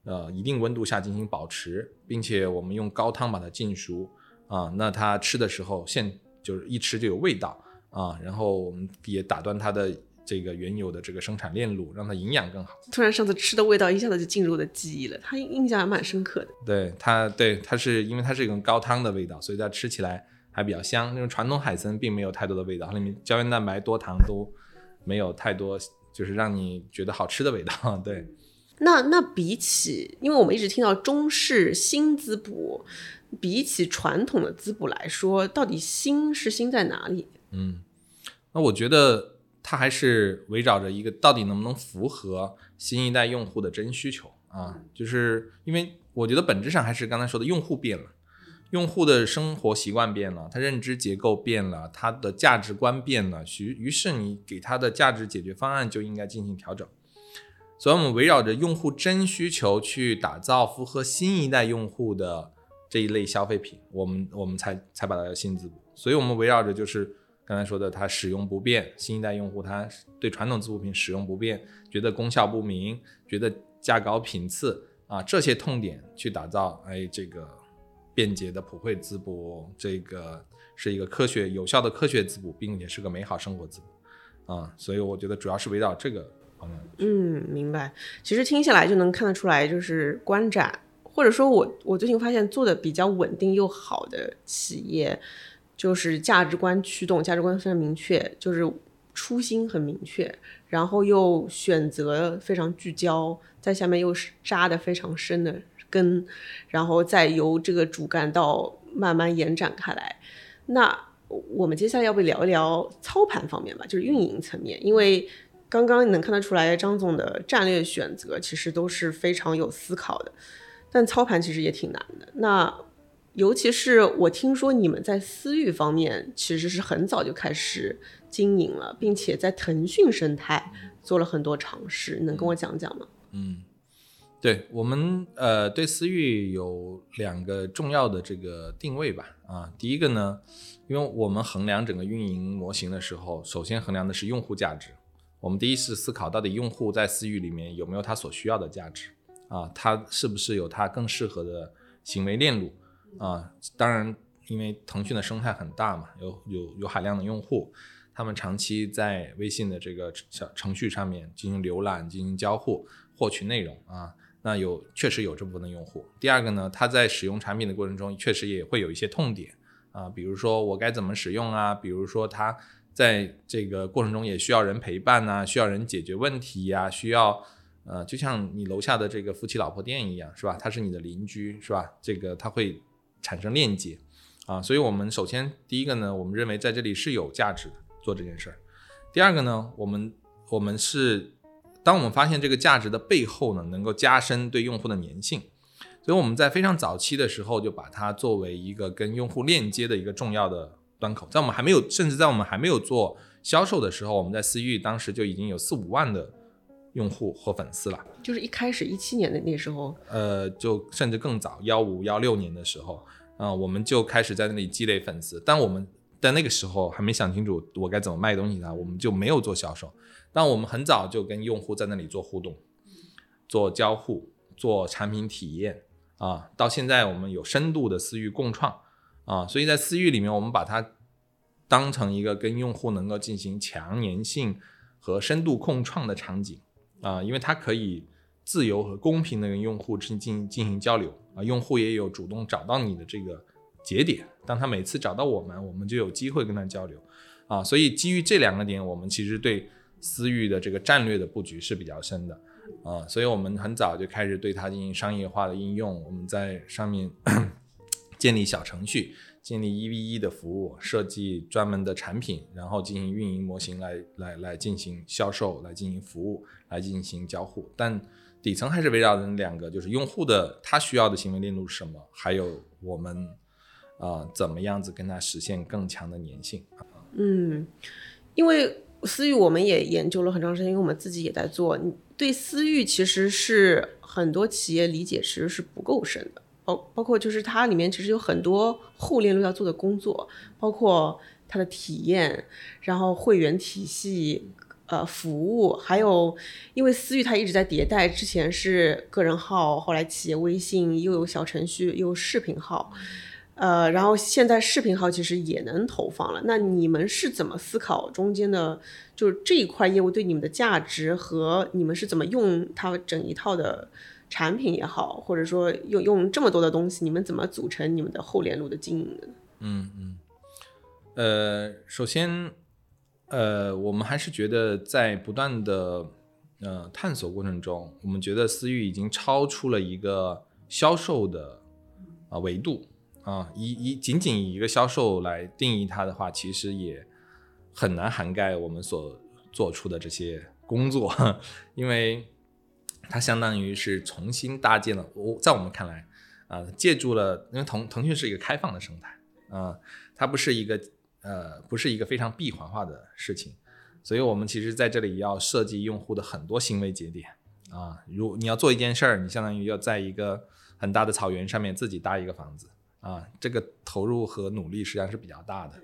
呃一定温度下进行保持，并且我们用高汤把它浸熟啊，那它吃的时候现就是一吃就有味道啊，然后我们也打断它的这个原有的这个生产链路，让它营养更好。突然上次吃的味道一下子就进入我的记忆了，它印象还蛮深刻的。对它，对它是因为它是一种高汤的味道，所以它吃起来还比较香。那种传统海参并没有太多的味道，它里面胶原蛋白多糖都没有太多。就是让你觉得好吃的味道，对。那那比起，因为我们一直听到中式新滋补，比起传统的滋补来说，到底新是新在哪里？嗯，那我觉得它还是围绕着一个到底能不能符合新一代用户的真需求啊？就是因为我觉得本质上还是刚才说的用户变了。用户的生活习惯变了，他认知结构变了，他的价值观变了，于于是你给他的价值解决方案就应该进行调整。所以，我们围绕着用户真需求去打造符合新一代用户的这一类消费品，我们我们才才把它叫新滋补。所以，我们围绕着就是刚才说的，它使用不便，新一代用户他对传统滋补品使用不便，觉得功效不明，觉得价高品次啊这些痛点去打造，哎这个。便捷的普惠滋补，这个是一个科学有效的科学滋补，并且是个美好生活滋补啊，所以我觉得主要是围绕这个方面。嗯，明白。其实听下来就能看得出来，就是观展，或者说我我最近发现做的比较稳定又好的企业，就是价值观驱动，价值观非常明确，就是初心很明确，然后又选择非常聚焦，在下面又是扎的非常深的。根，然后再由这个主干道慢慢延展开来。那我们接下来要不聊一聊操盘方面吧，就是运营层面。因为刚刚能看得出来，张总的战略选择其实都是非常有思考的，但操盘其实也挺难的。那尤其是我听说你们在私域方面其实是很早就开始经营了，并且在腾讯生态做了很多尝试，能跟我讲讲吗？嗯。对我们呃对私域有两个重要的这个定位吧啊，第一个呢，因为我们衡量整个运营模型的时候，首先衡量的是用户价值。我们第一是思考到底用户在私域里面有没有他所需要的价值啊，他是不是有他更适合的行为链路啊？当然，因为腾讯的生态很大嘛，有有有海量的用户，他们长期在微信的这个小程序上面进行浏览、进行交互、获取内容啊。那有确实有这部分的用户。第二个呢，他在使用产品的过程中，确实也会有一些痛点啊，比如说我该怎么使用啊，比如说他在这个过程中也需要人陪伴呐，需要人解决问题呀，需要呃，就像你楼下的这个夫妻老婆店一样，是吧？他是你的邻居，是吧？这个他会产生链接啊，所以我们首先第一个呢，我们认为在这里是有价值的做这件事儿。第二个呢，我们我们是。当我们发现这个价值的背后呢，能够加深对用户的粘性，所以我们在非常早期的时候就把它作为一个跟用户链接的一个重要的端口。在我们还没有，甚至在我们还没有做销售的时候，我们在私域当时就已经有四五万的用户和粉丝了。就是一开始一七年的那时候，呃，就甚至更早幺五幺六年的时候，啊，我们就开始在那里积累粉丝。但我们在那个时候还没想清楚我该怎么卖东西呢，我们就没有做销售。但我们很早就跟用户在那里做互动、做交互、做产品体验啊，到现在我们有深度的私域共创啊，所以在私域里面，我们把它当成一个跟用户能够进行强粘性和深度共创的场景啊，因为它可以自由和公平的跟用户进进进行交流啊，用户也有主动找到你的这个节点，当他每次找到我们，我们就有机会跟他交流啊，所以基于这两个点，我们其实对。私域的这个战略的布局是比较深的，啊，所以我们很早就开始对它进行商业化的应用。我们在上面 建立小程序，建立一 v 一的服务，设计专门的产品，然后进行运营模型来来来进行销售，来进行服务，来进行交互。但底层还是围绕着两个，就是用户的他需要的行为链路是什么，还有我们啊怎么样子跟他实现更强的粘性。嗯，因为。私域我们也研究了很长时间，因为我们自己也在做。对私域其实是很多企业理解其实是不够深的，包包括就是它里面其实有很多后链路要做的工作，包括它的体验，然后会员体系，呃，服务，还有因为私域它一直在迭代，之前是个人号，后来企业微信，又有小程序，又有视频号。呃，然后现在视频号其实也能投放了。那你们是怎么思考中间的，就是这一块业务对你们的价值和你们是怎么用它整一套的产品也好，或者说用用这么多的东西，你们怎么组成你们的后联路的经营的？嗯嗯，呃，首先，呃，我们还是觉得在不断的呃探索过程中，我们觉得私域已经超出了一个销售的啊维度。啊，以以仅仅以一个销售来定义它的话，其实也很难涵盖我们所做出的这些工作，因为它相当于是重新搭建了。我在我们看来，啊，借助了，因为腾腾讯是一个开放的生态，啊，它不是一个呃，不是一个非常闭环化的事情，所以我们其实在这里要设计用户的很多行为节点，啊，如你要做一件事儿，你相当于要在一个很大的草原上面自己搭一个房子。啊，这个投入和努力实际上是比较大的，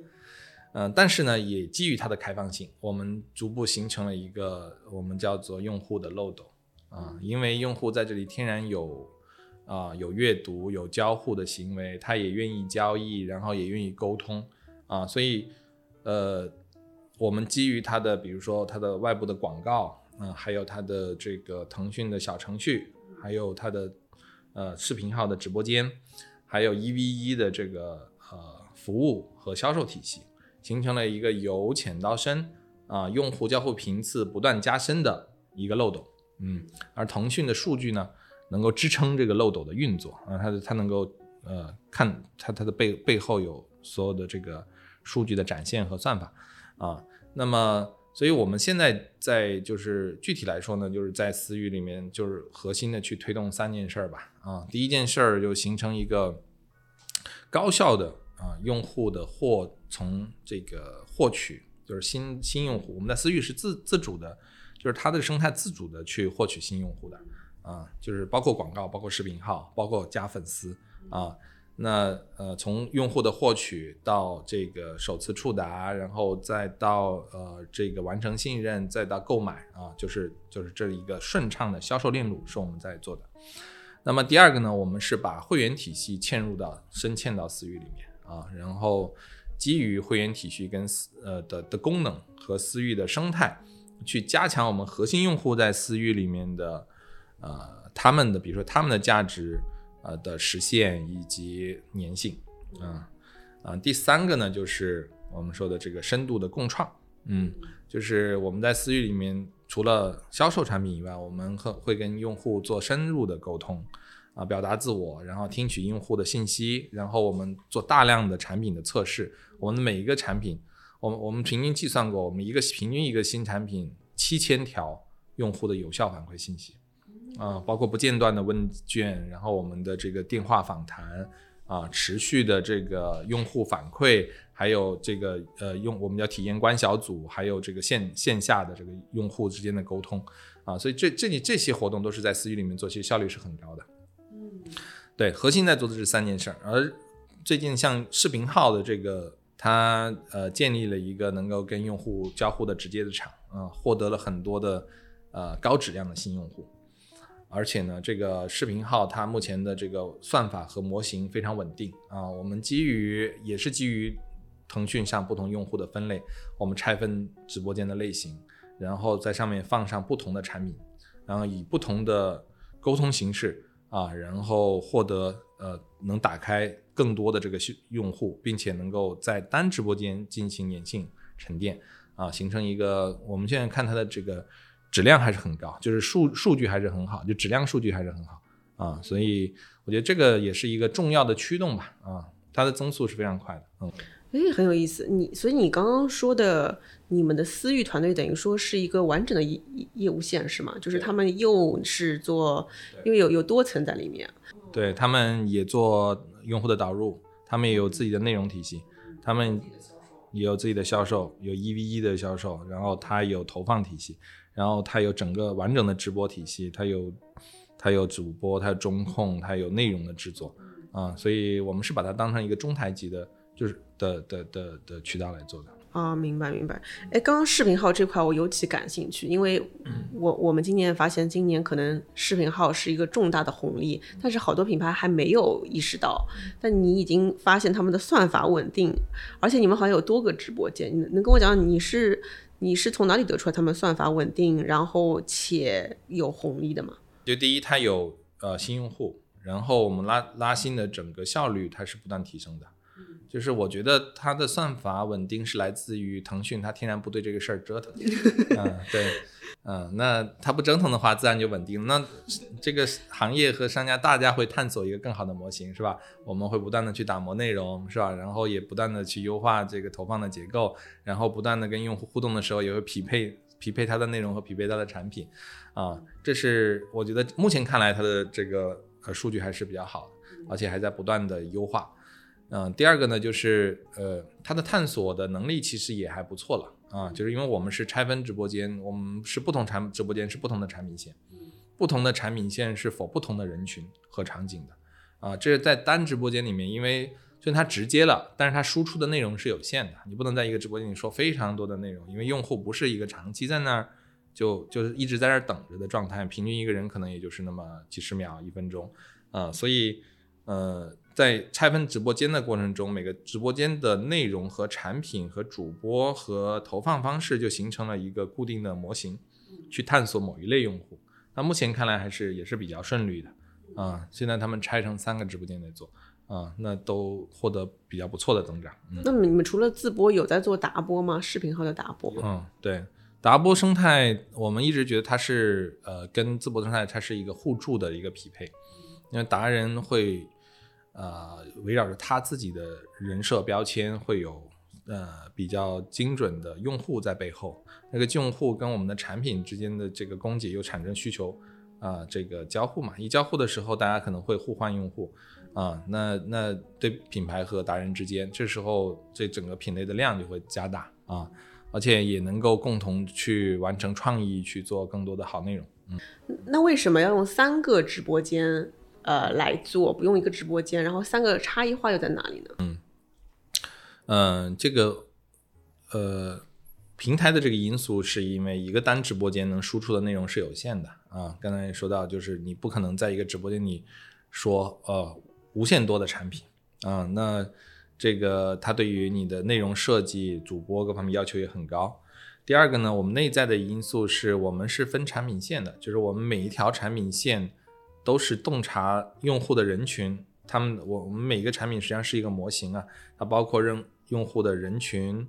嗯，但是呢，也基于它的开放性，我们逐步形成了一个我们叫做用户的漏斗啊，因为用户在这里天然有啊有阅读、有交互的行为，他也愿意交易，然后也愿意沟通啊，所以呃，我们基于它的，比如说它的外部的广告嗯，还有它的这个腾讯的小程序，还有它的呃视频号的直播间。还有一 v 一的这个呃服务和销售体系，形成了一个由浅到深啊，用户交互频次不断加深的一个漏斗。嗯，而腾讯的数据呢，能够支撑这个漏斗的运作啊，它的它能够呃看它它的背背后有所有的这个数据的展现和算法啊。那么，所以我们现在在就是具体来说呢，就是在私域里面就是核心的去推动三件事儿吧。啊，第一件事儿就形成一个。高效的啊，用户的获从这个获取就是新新用户，我们在私域是自自主的，就是它的生态自主的去获取新用户的啊，就是包括广告，包括视频号，包括加粉丝啊。那呃，从用户的获取到这个首次触达，然后再到呃这个完成信任，再到购买啊，就是就是这一个顺畅的销售链路是我们在做的。那么第二个呢，我们是把会员体系嵌入到深嵌到私域里面啊，然后基于会员体系跟私呃的的功能和私域的生态，去加强我们核心用户在私域里面的呃他们的比如说他们的价值。呃的实现以及粘性，啊啊，第三个呢就是我们说的这个深度的共创，嗯，就是我们在私域里面除了销售产品以外，我们会会跟用户做深入的沟通，啊，表达自我，然后听取用户的信息，然后我们做大量的产品的测试，我们每一个产品，我们我们平均计算过，我们一个平均一个新产品七千条用户的有效反馈信息。啊，包括不间断的问卷，然后我们的这个电话访谈，啊，持续的这个用户反馈，还有这个呃用我们叫体验官小组，还有这个线线下的这个用户之间的沟通，啊，所以这这里这些活动都是在私域里面做，其实效率是很高的。嗯，对，核心在做的是三件事儿，而最近像视频号的这个，它呃建立了一个能够跟用户交互的直接的场，啊，获得了很多的呃高质量的新用户。而且呢，这个视频号它目前的这个算法和模型非常稳定啊。我们基于也是基于腾讯上不同用户的分类，我们拆分直播间的类型，然后在上面放上不同的产品，然后以不同的沟通形式啊，然后获得呃能打开更多的这个用户，并且能够在单直播间进行粘性沉淀啊，形成一个我们现在看它的这个。质量还是很高，就是数数据还是很好，就质量数据还是很好啊，所以我觉得这个也是一个重要的驱动吧啊，它的增速是非常快的，嗯，哎，很有意思，你所以你刚刚说的你们的私域团队等于说是一个完整的业业务线是吗？就是他们又是做，因为有有多层在里面，对他们也做用户的导入，他们也有自己的内容体系，他们也有自己的销售，有一 v 一的销售，然后他有投放体系。然后它有整个完整的直播体系，它有，它有主播，它有中控，它有内容的制作，啊，所以我们是把它当成一个中台级的，就是的的的的渠道来做的。啊，明白明白。哎，刚刚视频号这块我尤其感兴趣，因为我我们今年发现今年可能视频号是一个重大的红利，但是好多品牌还没有意识到。但你已经发现他们的算法稳定，而且你们好像有多个直播间，你能跟我讲你是？你是从哪里得出来他们算法稳定，然后且有红利的吗？就第一，它有呃新用户，然后我们拉拉新的整个效率它是不断提升的。就是我觉得它的算法稳定是来自于腾讯，它天然不对这个事儿折腾。嗯，对，嗯，那它不折腾的话，自然就稳定。那这个行业和商家大家会探索一个更好的模型，是吧？我们会不断的去打磨内容，是吧？然后也不断的去优化这个投放的结构，然后不断的跟用户互动的时候，也会匹配匹配它的内容和匹配它的产品。啊，这是我觉得目前看来它的这个呃数据还是比较好的，而且还在不断的优化。嗯，第二个呢，就是呃，它的探索的能力其实也还不错了啊，就是因为我们是拆分直播间，我们是不同产直播间是不同的产品线，不同的产品线是否不同的人群和场景的啊，这是在单直播间里面，因为虽然它直接了，但是它输出的内容是有限的，你不能在一个直播间里说非常多的内容，因为用户不是一个长期在那儿就就是一直在那儿等着的状态，平均一个人可能也就是那么几十秒、一分钟啊，所以呃。在拆分直播间的过程中，每个直播间的内容和产品和主播和投放方式就形成了一个固定的模型，去探索某一类用户。那目前看来还是也是比较顺利的啊。现在他们拆成三个直播间在做啊，那都获得比较不错的增长。那么你们除了自播，有在做达播吗？视频号的达播？嗯，对，达播生态，我们一直觉得它是呃跟自播生态它是一个互助的一个匹配，因为达人会。呃，围绕着他自己的人设标签，会有呃比较精准的用户在背后。那个用户跟我们的产品之间的这个供给又产生需求，啊，这个交互嘛，一交互的时候，大家可能会互换用户，啊，那那对品牌和达人之间，这时候这整个品类的量就会加大啊，而且也能够共同去完成创意，去做更多的好内容。嗯，那为什么要用三个直播间呃来做，不用一个直播间？然后三个差异化又在哪里呢？嗯，嗯，这个呃平台的这个因素是因为一个单直播间能输出的内容是有限的啊。刚才也说到，就是你不可能在一个直播间里说呃无限多的产品啊，那这个它对于你的内容设计、主播各方面要求也很高。第二个呢，我们内在的因素是我们是分产品线的，就是我们每一条产品线都是洞察用户的人群，他们我我们每一个产品实际上是一个模型啊，它包括用用户的人群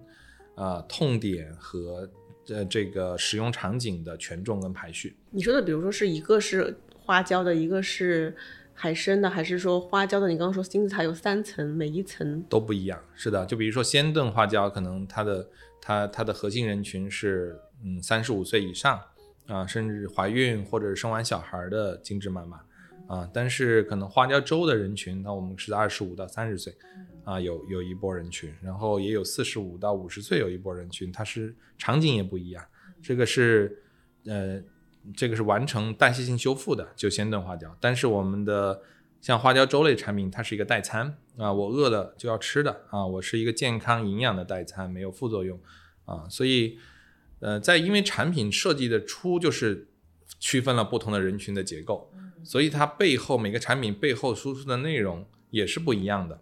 呃、痛点和呃这个使用场景的权重跟排序。你说的，比如说是一个是花椒的，一个是海参的，还是说花椒的？你刚刚说金字塔有三层，每一层都不一样。是的，就比如说鲜炖花椒，可能它的它它的核心人群是嗯三十五岁以上啊，甚至怀孕或者生完小孩的精致妈妈啊。但是可能花椒粥的人群，那我们是二十五到三十岁啊，有有一波人群，然后也有四十五到五十岁有一波人群，它是场景也不一样。这个是呃。这个是完成代谢性修复的，就鲜炖花椒。但是我们的像花椒粥类产品，它是一个代餐啊，我饿了就要吃的啊，我是一个健康营养的代餐，没有副作用啊。所以，呃，在因为产品设计的初就是区分了不同的人群的结构，所以它背后每个产品背后输出的内容也是不一样的，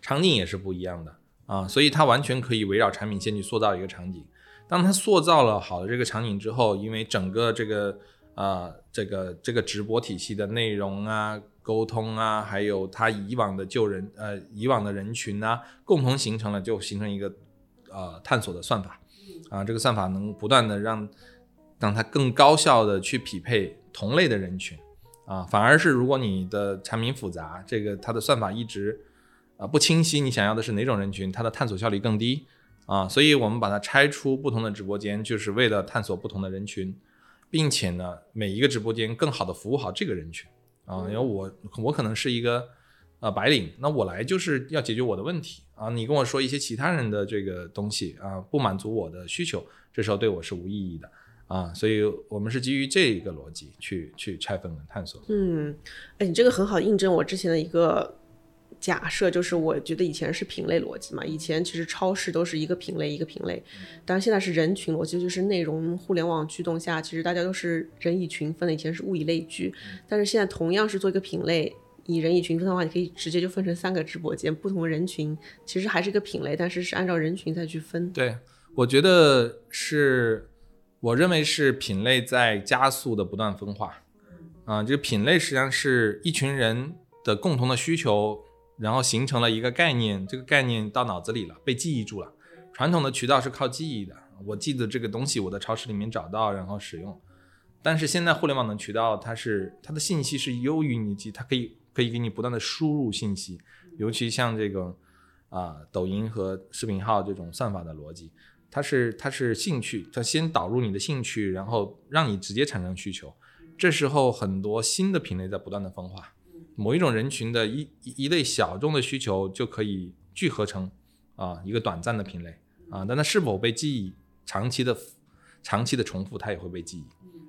场景也是不一样的啊，所以它完全可以围绕产品线去塑造一个场景。当它塑造了好的这个场景之后，因为整个这个啊这个这个直播体系的内容啊、沟通啊，还有它以往的旧人呃以往的人群啊，共同形成了就形成一个呃探索的算法啊，这个算法能不断的让让它更高效的去匹配同类的人群啊，反而是如果你的产品复杂，这个它的算法一直啊不清晰，你想要的是哪种人群，它的探索效率更低。啊，所以我们把它拆出不同的直播间，就是为了探索不同的人群，并且呢，每一个直播间更好的服务好这个人群啊。因为我我可能是一个呃白领，那我来就是要解决我的问题啊。你跟我说一些其他人的这个东西啊，不满足我的需求，这时候对我是无意义的啊。所以我们是基于这一个逻辑去去拆分和探索。嗯，哎，你这个很好印证我之前的一个。假设就是，我觉得以前是品类逻辑嘛，以前其实超市都是一个品类一个品类，但是现在是人群逻辑，就是内容互联网驱动下，其实大家都是人以群分的，以前是物以类聚，但是现在同样是做一个品类，以人以群分的话，你可以直接就分成三个直播间，不同人群其实还是一个品类，但是是按照人群再去分。对，我觉得是，我认为是品类在加速的不断分化，啊，这个品类实际上是一群人的共同的需求。然后形成了一个概念，这个概念到脑子里了，被记忆住了。传统的渠道是靠记忆的，我记得这个东西，我在超市里面找到，然后使用。但是现在互联网的渠道，它是它的信息是优于你记，它可以可以给你不断的输入信息，尤其像这个啊抖音和视频号这种算法的逻辑，它是它是兴趣，它先导入你的兴趣，然后让你直接产生需求。这时候很多新的品类在不断的分化。某一种人群的一一类小众的需求就可以聚合成啊一个短暂的品类啊，但它是否被记忆，长期的长期的重复，它也会被记忆。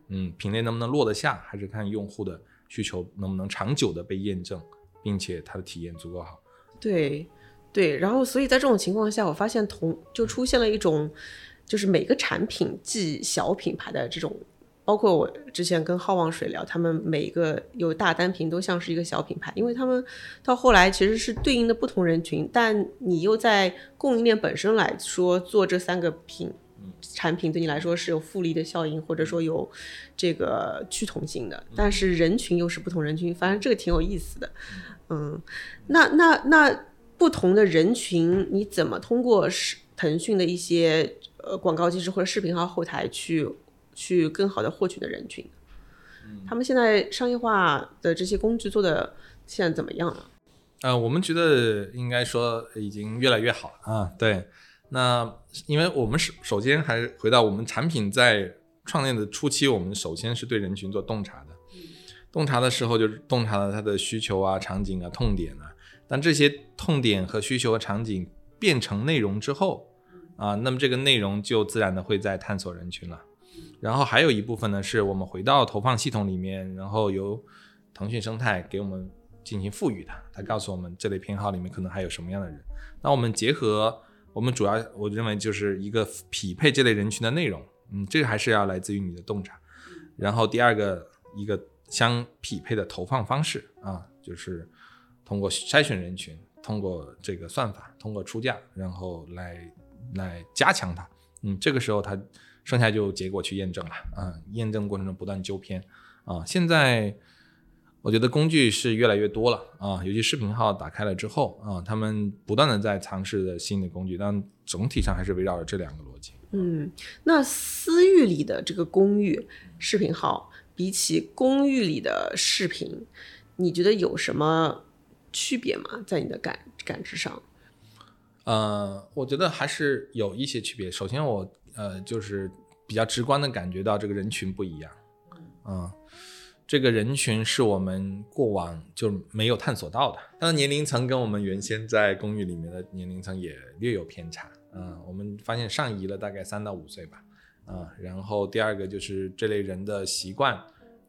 嗯，品类能不能落得下，还是看用户的需求能不能长久的被验证，并且它的体验足够好。对对，然后所以在这种情况下，我发现同就出现了一种，就是每个产品即小品牌的这种。包括我之前跟好望水聊，他们每一个有大单品都像是一个小品牌，因为他们到后来其实是对应的不同人群，但你又在供应链本身来说做这三个品产品，对你来说是有复利的效应，或者说有这个趋同性的，但是人群又是不同人群，反正这个挺有意思的。嗯，那那那不同的人群，你怎么通过视腾讯的一些呃广告机制或者视频号后台去？去更好的获取的人群，他们现在商业化的这些工具做的现在怎么样了？呃，我们觉得应该说已经越来越好了啊。对，那因为我们首首先还是回到我们产品在创建的初期，我们首先是对人群做洞察的。洞察的时候就是洞察了他的需求啊、场景啊、痛点啊。但这些痛点和需求和场景变成内容之后啊，那么这个内容就自然的会在探索人群了。然后还有一部分呢，是我们回到投放系统里面，然后由腾讯生态给我们进行赋予的，它告诉我们这类偏好里面可能还有什么样的人。那我们结合我们主要，我认为就是一个匹配这类人群的内容，嗯，这个还是要来自于你的洞察。然后第二个一个相匹配的投放方式啊，就是通过筛选人群，通过这个算法，通过出价，然后来来加强它。嗯，这个时候它剩下就结果去验证了啊，验证过程中不断纠偏啊。现在我觉得工具是越来越多了啊，尤其视频号打开了之后啊，他们不断的在尝试的新的工具，但总体上还是围绕着这两个逻辑。嗯，那私域里的这个公寓视频号，比起公寓里的视频，你觉得有什么区别吗？在你的感感知上？呃，我觉得还是有一些区别。首先，我呃就是比较直观的感觉到这个人群不一样，嗯，这个人群是我们过往就没有探索到的。它的，年龄层跟我们原先在公寓里面的年龄层也略有偏差，嗯，我们发现上移了大概三到五岁吧，啊，然后第二个就是这类人的习惯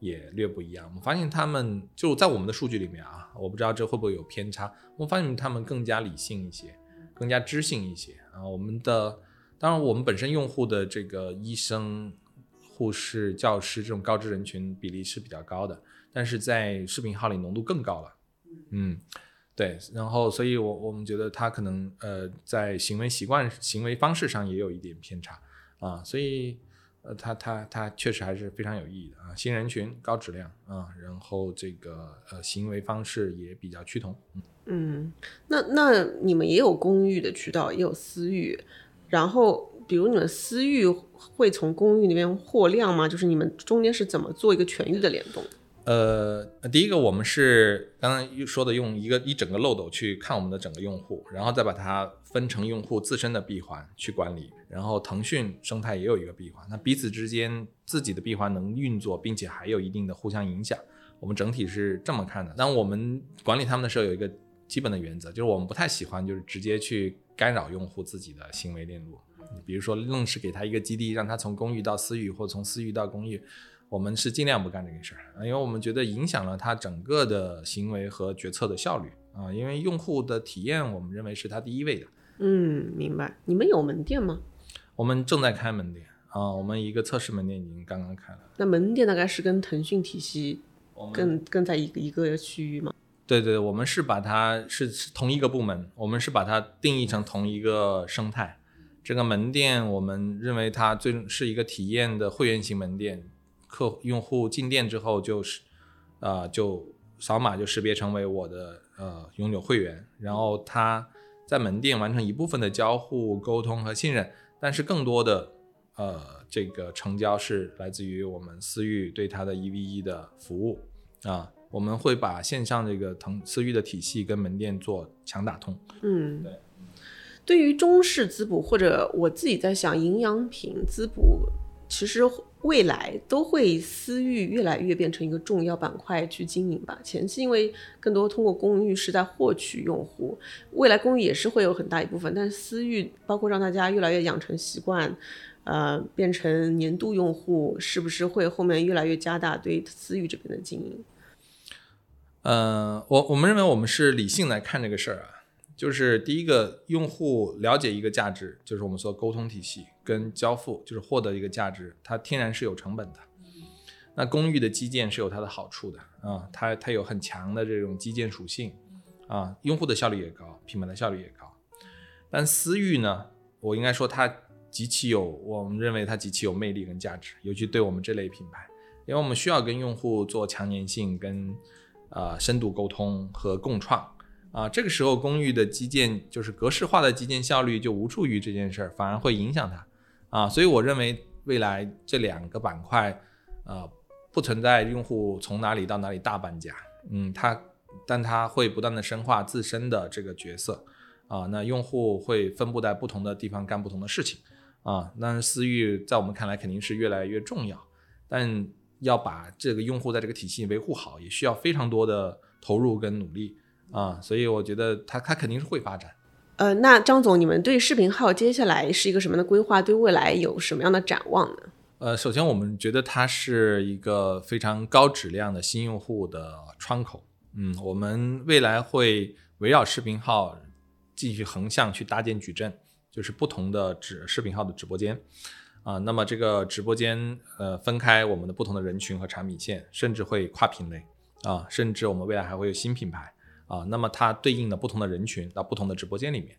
也略不一样。我们发现他们就在我们的数据里面啊，我不知道这会不会有偏差。我们发现他们更加理性一些。更加知性一些啊，我们的当然我们本身用户的这个医生、护士、教师这种高知人群比例是比较高的，但是在视频号里浓度更高了，嗯，对，然后所以我我们觉得他可能呃在行为习惯、行为方式上也有一点偏差啊，所以呃它它它确实还是非常有意义的啊，新人群高质量啊，然后这个呃行为方式也比较趋同，嗯。那那你们也有公寓的渠道，也有私域，然后比如你们私域会从公寓那边获量吗？就是你们中间是怎么做一个全域的联动？呃，第一个我们是刚刚说的，用一个一整个漏斗去看我们的整个用户，然后再把它分成用户自身的闭环去管理。然后腾讯生态也有一个闭环，那彼此之间自己的闭环能运作，并且还有一定的互相影响。我们整体是这么看的。当我们管理他们的时候，有一个。基本的原则就是我们不太喜欢，就是直接去干扰用户自己的行为链路。比如说，愣是给他一个基地，让他从公寓到私域，或从私域到公寓，我们是尽量不干这个事儿啊，因为我们觉得影响了他整个的行为和决策的效率啊。因为用户的体验，我们认为是他第一位的。嗯，明白。你们有门店吗？我们正在开门店啊，我们一个测试门店已经刚刚开了。那门店大概是跟腾讯体系更更在一个一个区域吗？对对，我们是把它是同一个部门，我们是把它定义成同一个生态。这个门店，我们认为它最是一个体验的会员型门店，客用户进店之后就是，呃，就扫码就识别成为我的呃永久会员，然后他在门店完成一部分的交互、沟通和信任，但是更多的呃这个成交是来自于我们私域对他的一 v 一的服务啊。我们会把线上这个腾私域的体系跟门店做强打通。嗯，对。对于中式滋补或者我自己在想营养品滋补，其实未来都会私域越来越变成一个重要板块去经营吧。前期因为更多通过公寓是在获取用户，未来公寓也是会有很大一部分，但是私域包括让大家越来越养成习惯，呃，变成年度用户，是不是会后面越来越加大对私域这边的经营？呃，我我们认为我们是理性来看这个事儿啊，就是第一个，用户了解一个价值，就是我们说沟通体系跟交付，就是获得一个价值，它天然是有成本的。那公寓的基建是有它的好处的啊，它它有很强的这种基建属性啊，用户的效率也高，品牌的效率也高。但私域呢，我应该说它极其有，我们认为它极其有魅力跟价值，尤其对我们这类品牌，因为我们需要跟用户做强粘性跟。啊，深度沟通和共创啊，这个时候公寓的基建就是格式化的基建效率就无助于这件事儿，反而会影响它啊。所以我认为未来这两个板块，呃，不存在用户从哪里到哪里大搬家，嗯，它，但它会不断的深化自身的这个角色啊。那用户会分布在不同的地方干不同的事情啊。那私域在我们看来肯定是越来越重要，但。要把这个用户在这个体系维护好，也需要非常多的投入跟努力啊，所以我觉得它它肯定是会发展。呃，那张总，你们对视频号接下来是一个什么样的规划？对未来有什么样的展望呢？呃，首先我们觉得它是一个非常高质量的新用户的窗口。嗯，我们未来会围绕视频号继续横向去搭建矩阵，就是不同的直视频号的直播间。啊，那么这个直播间呃分开我们的不同的人群和产品线，甚至会跨品类啊，甚至我们未来还会有新品牌啊。那么它对应的不同的人群到不同的直播间里面。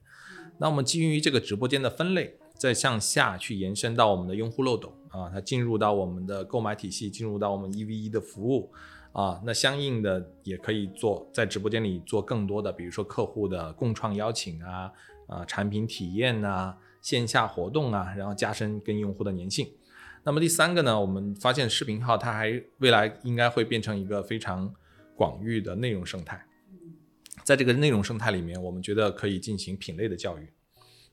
那我们基于这个直播间的分类，再向下去延伸到我们的用户漏斗啊，它进入到我们的购买体系，进入到我们一 v 一的服务啊，那相应的也可以做在直播间里做更多的，比如说客户的共创邀请啊，啊产品体验呐，线下活动啊，然后加深跟用户的粘性。那么第三个呢，我们发现视频号它还未来应该会变成一个非常广域的内容生态。在这个内容生态里面，我们觉得可以进行品类的教育，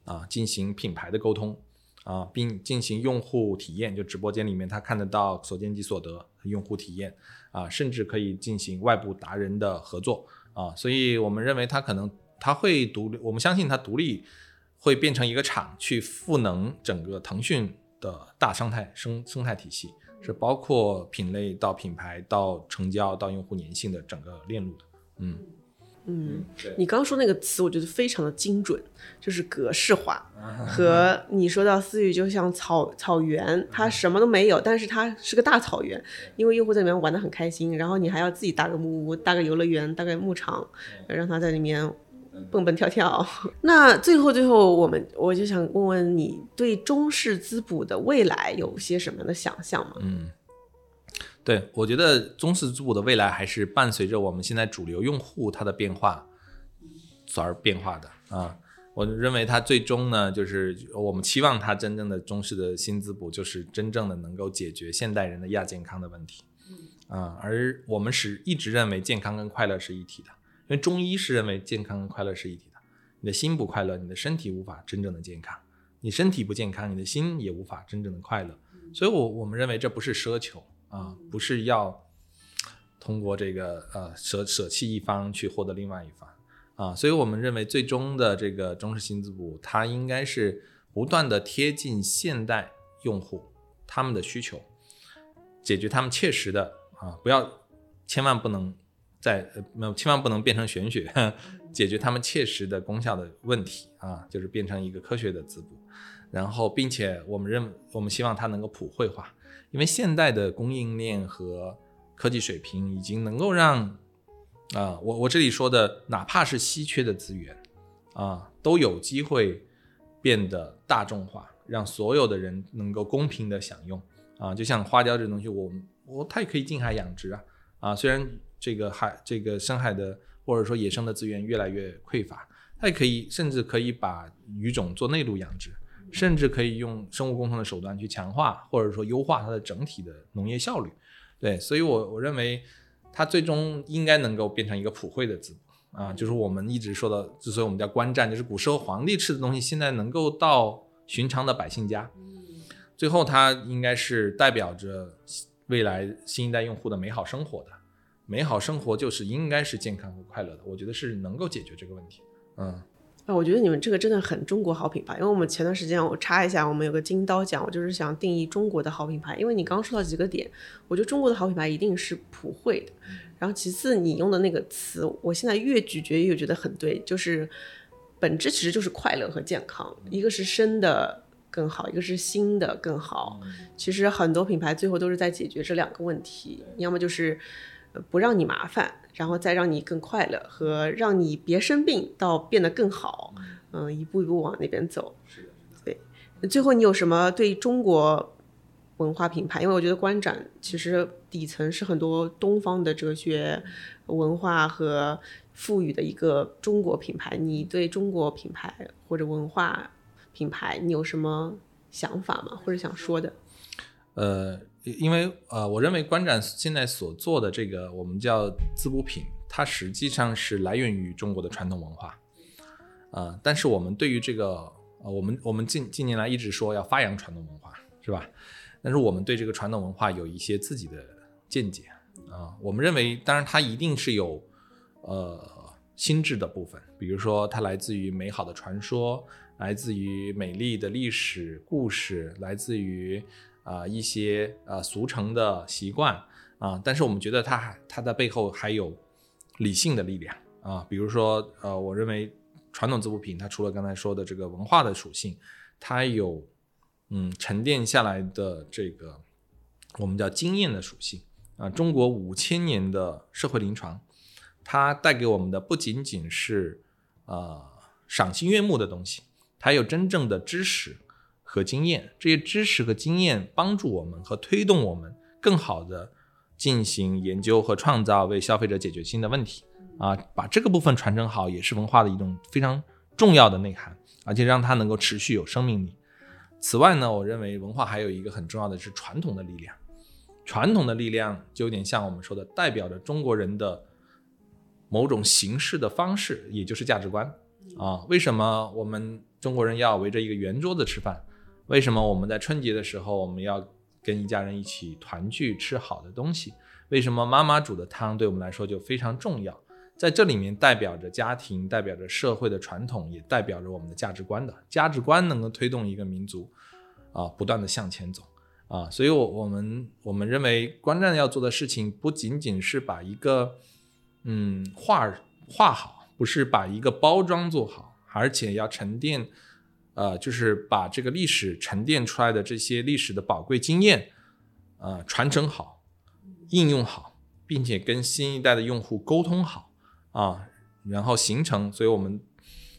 啊，进行品牌的沟通，啊，并进行用户体验，就直播间里面他看得到所见即所得用户体验，啊，甚至可以进行外部达人的合作，啊，所以我们认为它可能它会独立，我们相信它独立会变成一个厂去赋能整个腾讯的大生态生生态体系，是包括品类到品牌到成交到用户粘性的整个链路的，嗯。嗯，你刚刚说那个词，我觉得非常的精准，就是格式化。和你说到思域就像草草原，它什么都没有，但是它是个大草原，因为用户在里面玩的很开心，然后你还要自己搭个木屋、搭个游乐园、搭个牧场，让他在里面蹦蹦跳跳。那最后最后，我们我就想问问你，对中式滋补的未来有些什么样的想象吗？嗯。对，我觉得中式滋补的未来还是伴随着我们现在主流用户他的变化，所而变化的啊。我认为它最终呢，就是我们期望它真正的中式的新滋补，就是真正的能够解决现代人的亚健康的问题。啊，而我们是一直认为健康跟快乐是一体的，因为中医是认为健康跟快乐是一体的。你的心不快乐，你的身体无法真正的健康；你身体不健康，你的心也无法真正的快乐。所以，我我们认为这不是奢求。啊，不是要通过这个呃舍舍弃一方去获得另外一方啊，所以我们认为最终的这个中式新滋补，它应该是不断的贴近现代用户他们的需求，解决他们切实的啊，不要千万不能在没有千万不能变成玄学，解决他们切实的功效的问题啊，就是变成一个科学的滋补，然后并且我们认我们希望它能够普惠化。因为现代的供应链和科技水平已经能够让，啊，我我这里说的，哪怕是稀缺的资源，啊，都有机会变得大众化，让所有的人能够公平的享用，啊，就像花椒这东西，我我它也可以近海养殖啊，啊，虽然这个海这个深海的或者说野生的资源越来越匮乏，它也可以甚至可以把鱼种做内陆养殖。甚至可以用生物工程的手段去强化，或者说优化它的整体的农业效率。对，所以，我我认为它最终应该能够变成一个普惠的滋补啊，就是我们一直说的，之所以我们叫观战，就是古时候皇帝吃的东西，现在能够到寻常的百姓家。最后，它应该是代表着未来新一代用户的美好生活的。美好生活就是应该是健康和快乐的。我觉得是能够解决这个问题。嗯。我觉得你们这个真的很中国好品牌，因为我们前段时间我插一下，我们有个金刀奖，我就是想定义中国的好品牌。因为你刚刚说到几个点，我觉得中国的好品牌一定是普惠的。然后其次你用的那个词，我现在越咀嚼越觉得很对，就是本质其实就是快乐和健康，一个是生的更好，一个是新的更好。其实很多品牌最后都是在解决这两个问题，要么就是不让你麻烦。然后再让你更快乐和让你别生病到变得更好，嗯，一步一步往那边走。是的，对。最后你有什么对中国文化品牌？因为我觉得观展其实底层是很多东方的哲学、文化和赋予的一个中国品牌。你对中国品牌或者文化品牌，你有什么想法吗？或者想说的？呃。因为呃，我认为观展现在所做的这个我们叫滋补品，它实际上是来源于中国的传统文化，啊，但是我们对于这个呃，我们我们近近年来一直说要发扬传统文化，是吧？但是我们对这个传统文化有一些自己的见解啊，我们认为，当然它一定是有呃心智的部分，比如说它来自于美好的传说来自于美丽的历史故事，来自于啊、一些呃俗成的习惯啊、但是我们觉得它还它的背后还有理性的力量啊，比如说呃，我认为传统织布品它除了刚才说的这个文化的属性，它有嗯沉淀下来的这个我们叫经验的属性啊。中国五千年的社会临床，它带给我们的不仅仅是呃赏心悦目的东西，它有真正的知识和经验。这些知识和经验帮助我们和推动我们更好的进行研究和创造，为消费者解决新的问题啊。把这个部分传承好，也是文化的一种非常重要的内涵，而且让它能够持续有生命力。此外呢，我认为文化还有一个很重要的是传统的力量。传统的力量就有点像我们说的，代表着中国人的某种形式的方式，也就是价值观啊。为什么我们中国人要围着一个圆桌子吃饭？为什么我们在春节的时候我们要跟一家人一起团聚吃好的东西？为什么妈妈煮的汤对我们来说就非常重要？在这里面代表着家庭，代表着社会的传统，也代表着我们的价值观的价值观能够推动一个民族啊不断的向前走啊。所以我，我们我们认为观战要做的事情不仅仅是把一个嗯画画好，不是把一个包装做好，而且要沉淀，呃，就是把这个历史沉淀出来的这些历史的宝贵经验，呃，传承好，应用好，并且跟新一代的用户沟通好。啊，然后形成，所以我们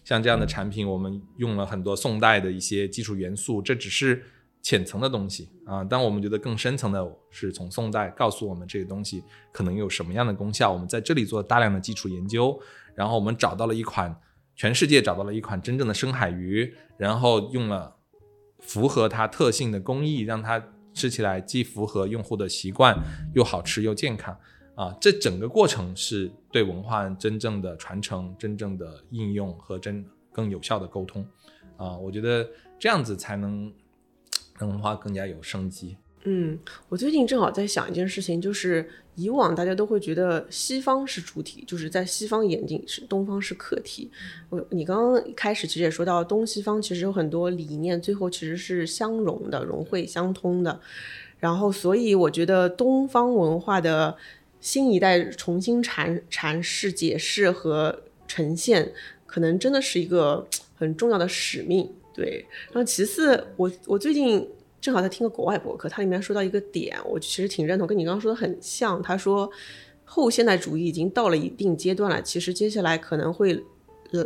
像这样的产品，我们用了很多宋代的一些基础元素，这只是浅层的东西啊。但我们觉得更深层的是从宋代告诉我们这个东西可能有什么样的功效。我们在这里做大量的基础研究，然后我们找到了一款全世界找到了一款真正的深海鱼，然后用了符合它特性的工艺，让它吃起来既符合用户的习惯，又好吃又健康。啊，这整个过程是对文化真正的传承、真正的应用和真更有效的沟通，啊，我觉得这样子才能让文化更加有生机。嗯，我最近正好在想一件事情，就是以往大家都会觉得西方是主体，就是在西方眼睛是东方是客体。我你刚刚一开始其实也说到东西方其实有很多理念，最后其实是相融的、融会相通的。然后，所以我觉得东方文化的新一代重新阐阐释、解释和呈现，可能真的是一个很重要的使命。对，然后其次，我我最近正好在听个国外博客，它里面说到一个点，我其实挺认同，跟你刚刚说的很像。他说，后现代主义已经到了一定阶段了，其实接下来可能会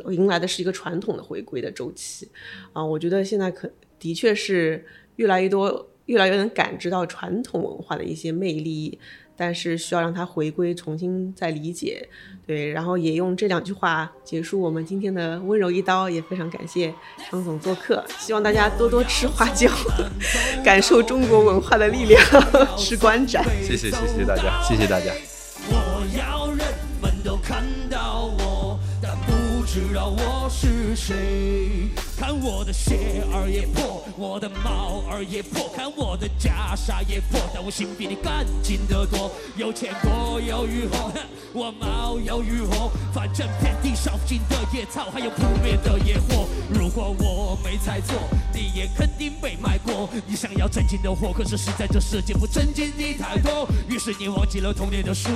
迎来的是一个传统的回归的周期。啊，我觉得现在可的确是越来越多。越来越能感知到传统文化的一些魅力，但是需要让他回归，重新再理解。对，然后也用这两句话结束我们今天的温柔一刀，也非常感谢张总做客，希望大家多多吃花椒，感受中国文化的力量，吃观展。谢谢，谢谢大家，谢谢大家。我要人们都看到我，但不知道我是谁。看我的鞋儿也破，我的帽儿也破，看我的袈裟也破，但我心比你干净得多。有钱过有鱼活，我毛有鱼活，反正遍地烧不尽的野草，还有扑灭的野火。如果我没猜错，你也肯定被卖过。你想要正经的活，可是实在这世界不正经的太多，于是你忘记了童年的书，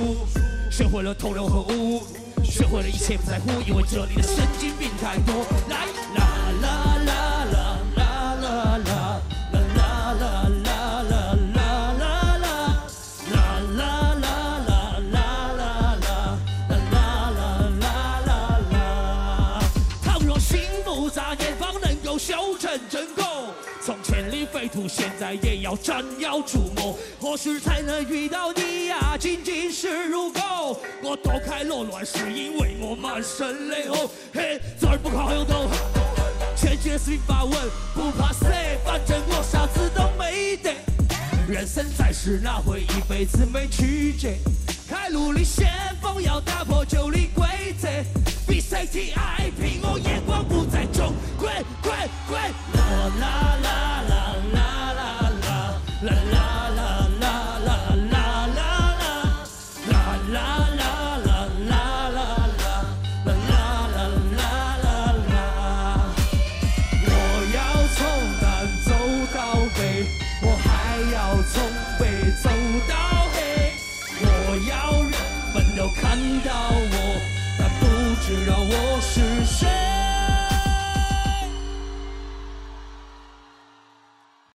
学会了同流合污。学会了一切不在乎，因为这里的神经病太多。来啦啦啦现在也要斩妖除魔，何时才能遇到你呀？仅仅是如果，我躲开罗乱，是因为我满身泪红。嘿，这儿不靠用头，千句四平八稳，不怕死，反正我啥子都没得。人生在世，哪会一辈子没曲折？开路的先锋要打破旧的规则，比 CTI 拼，我眼光不在中规规规。啦啦啦啦啦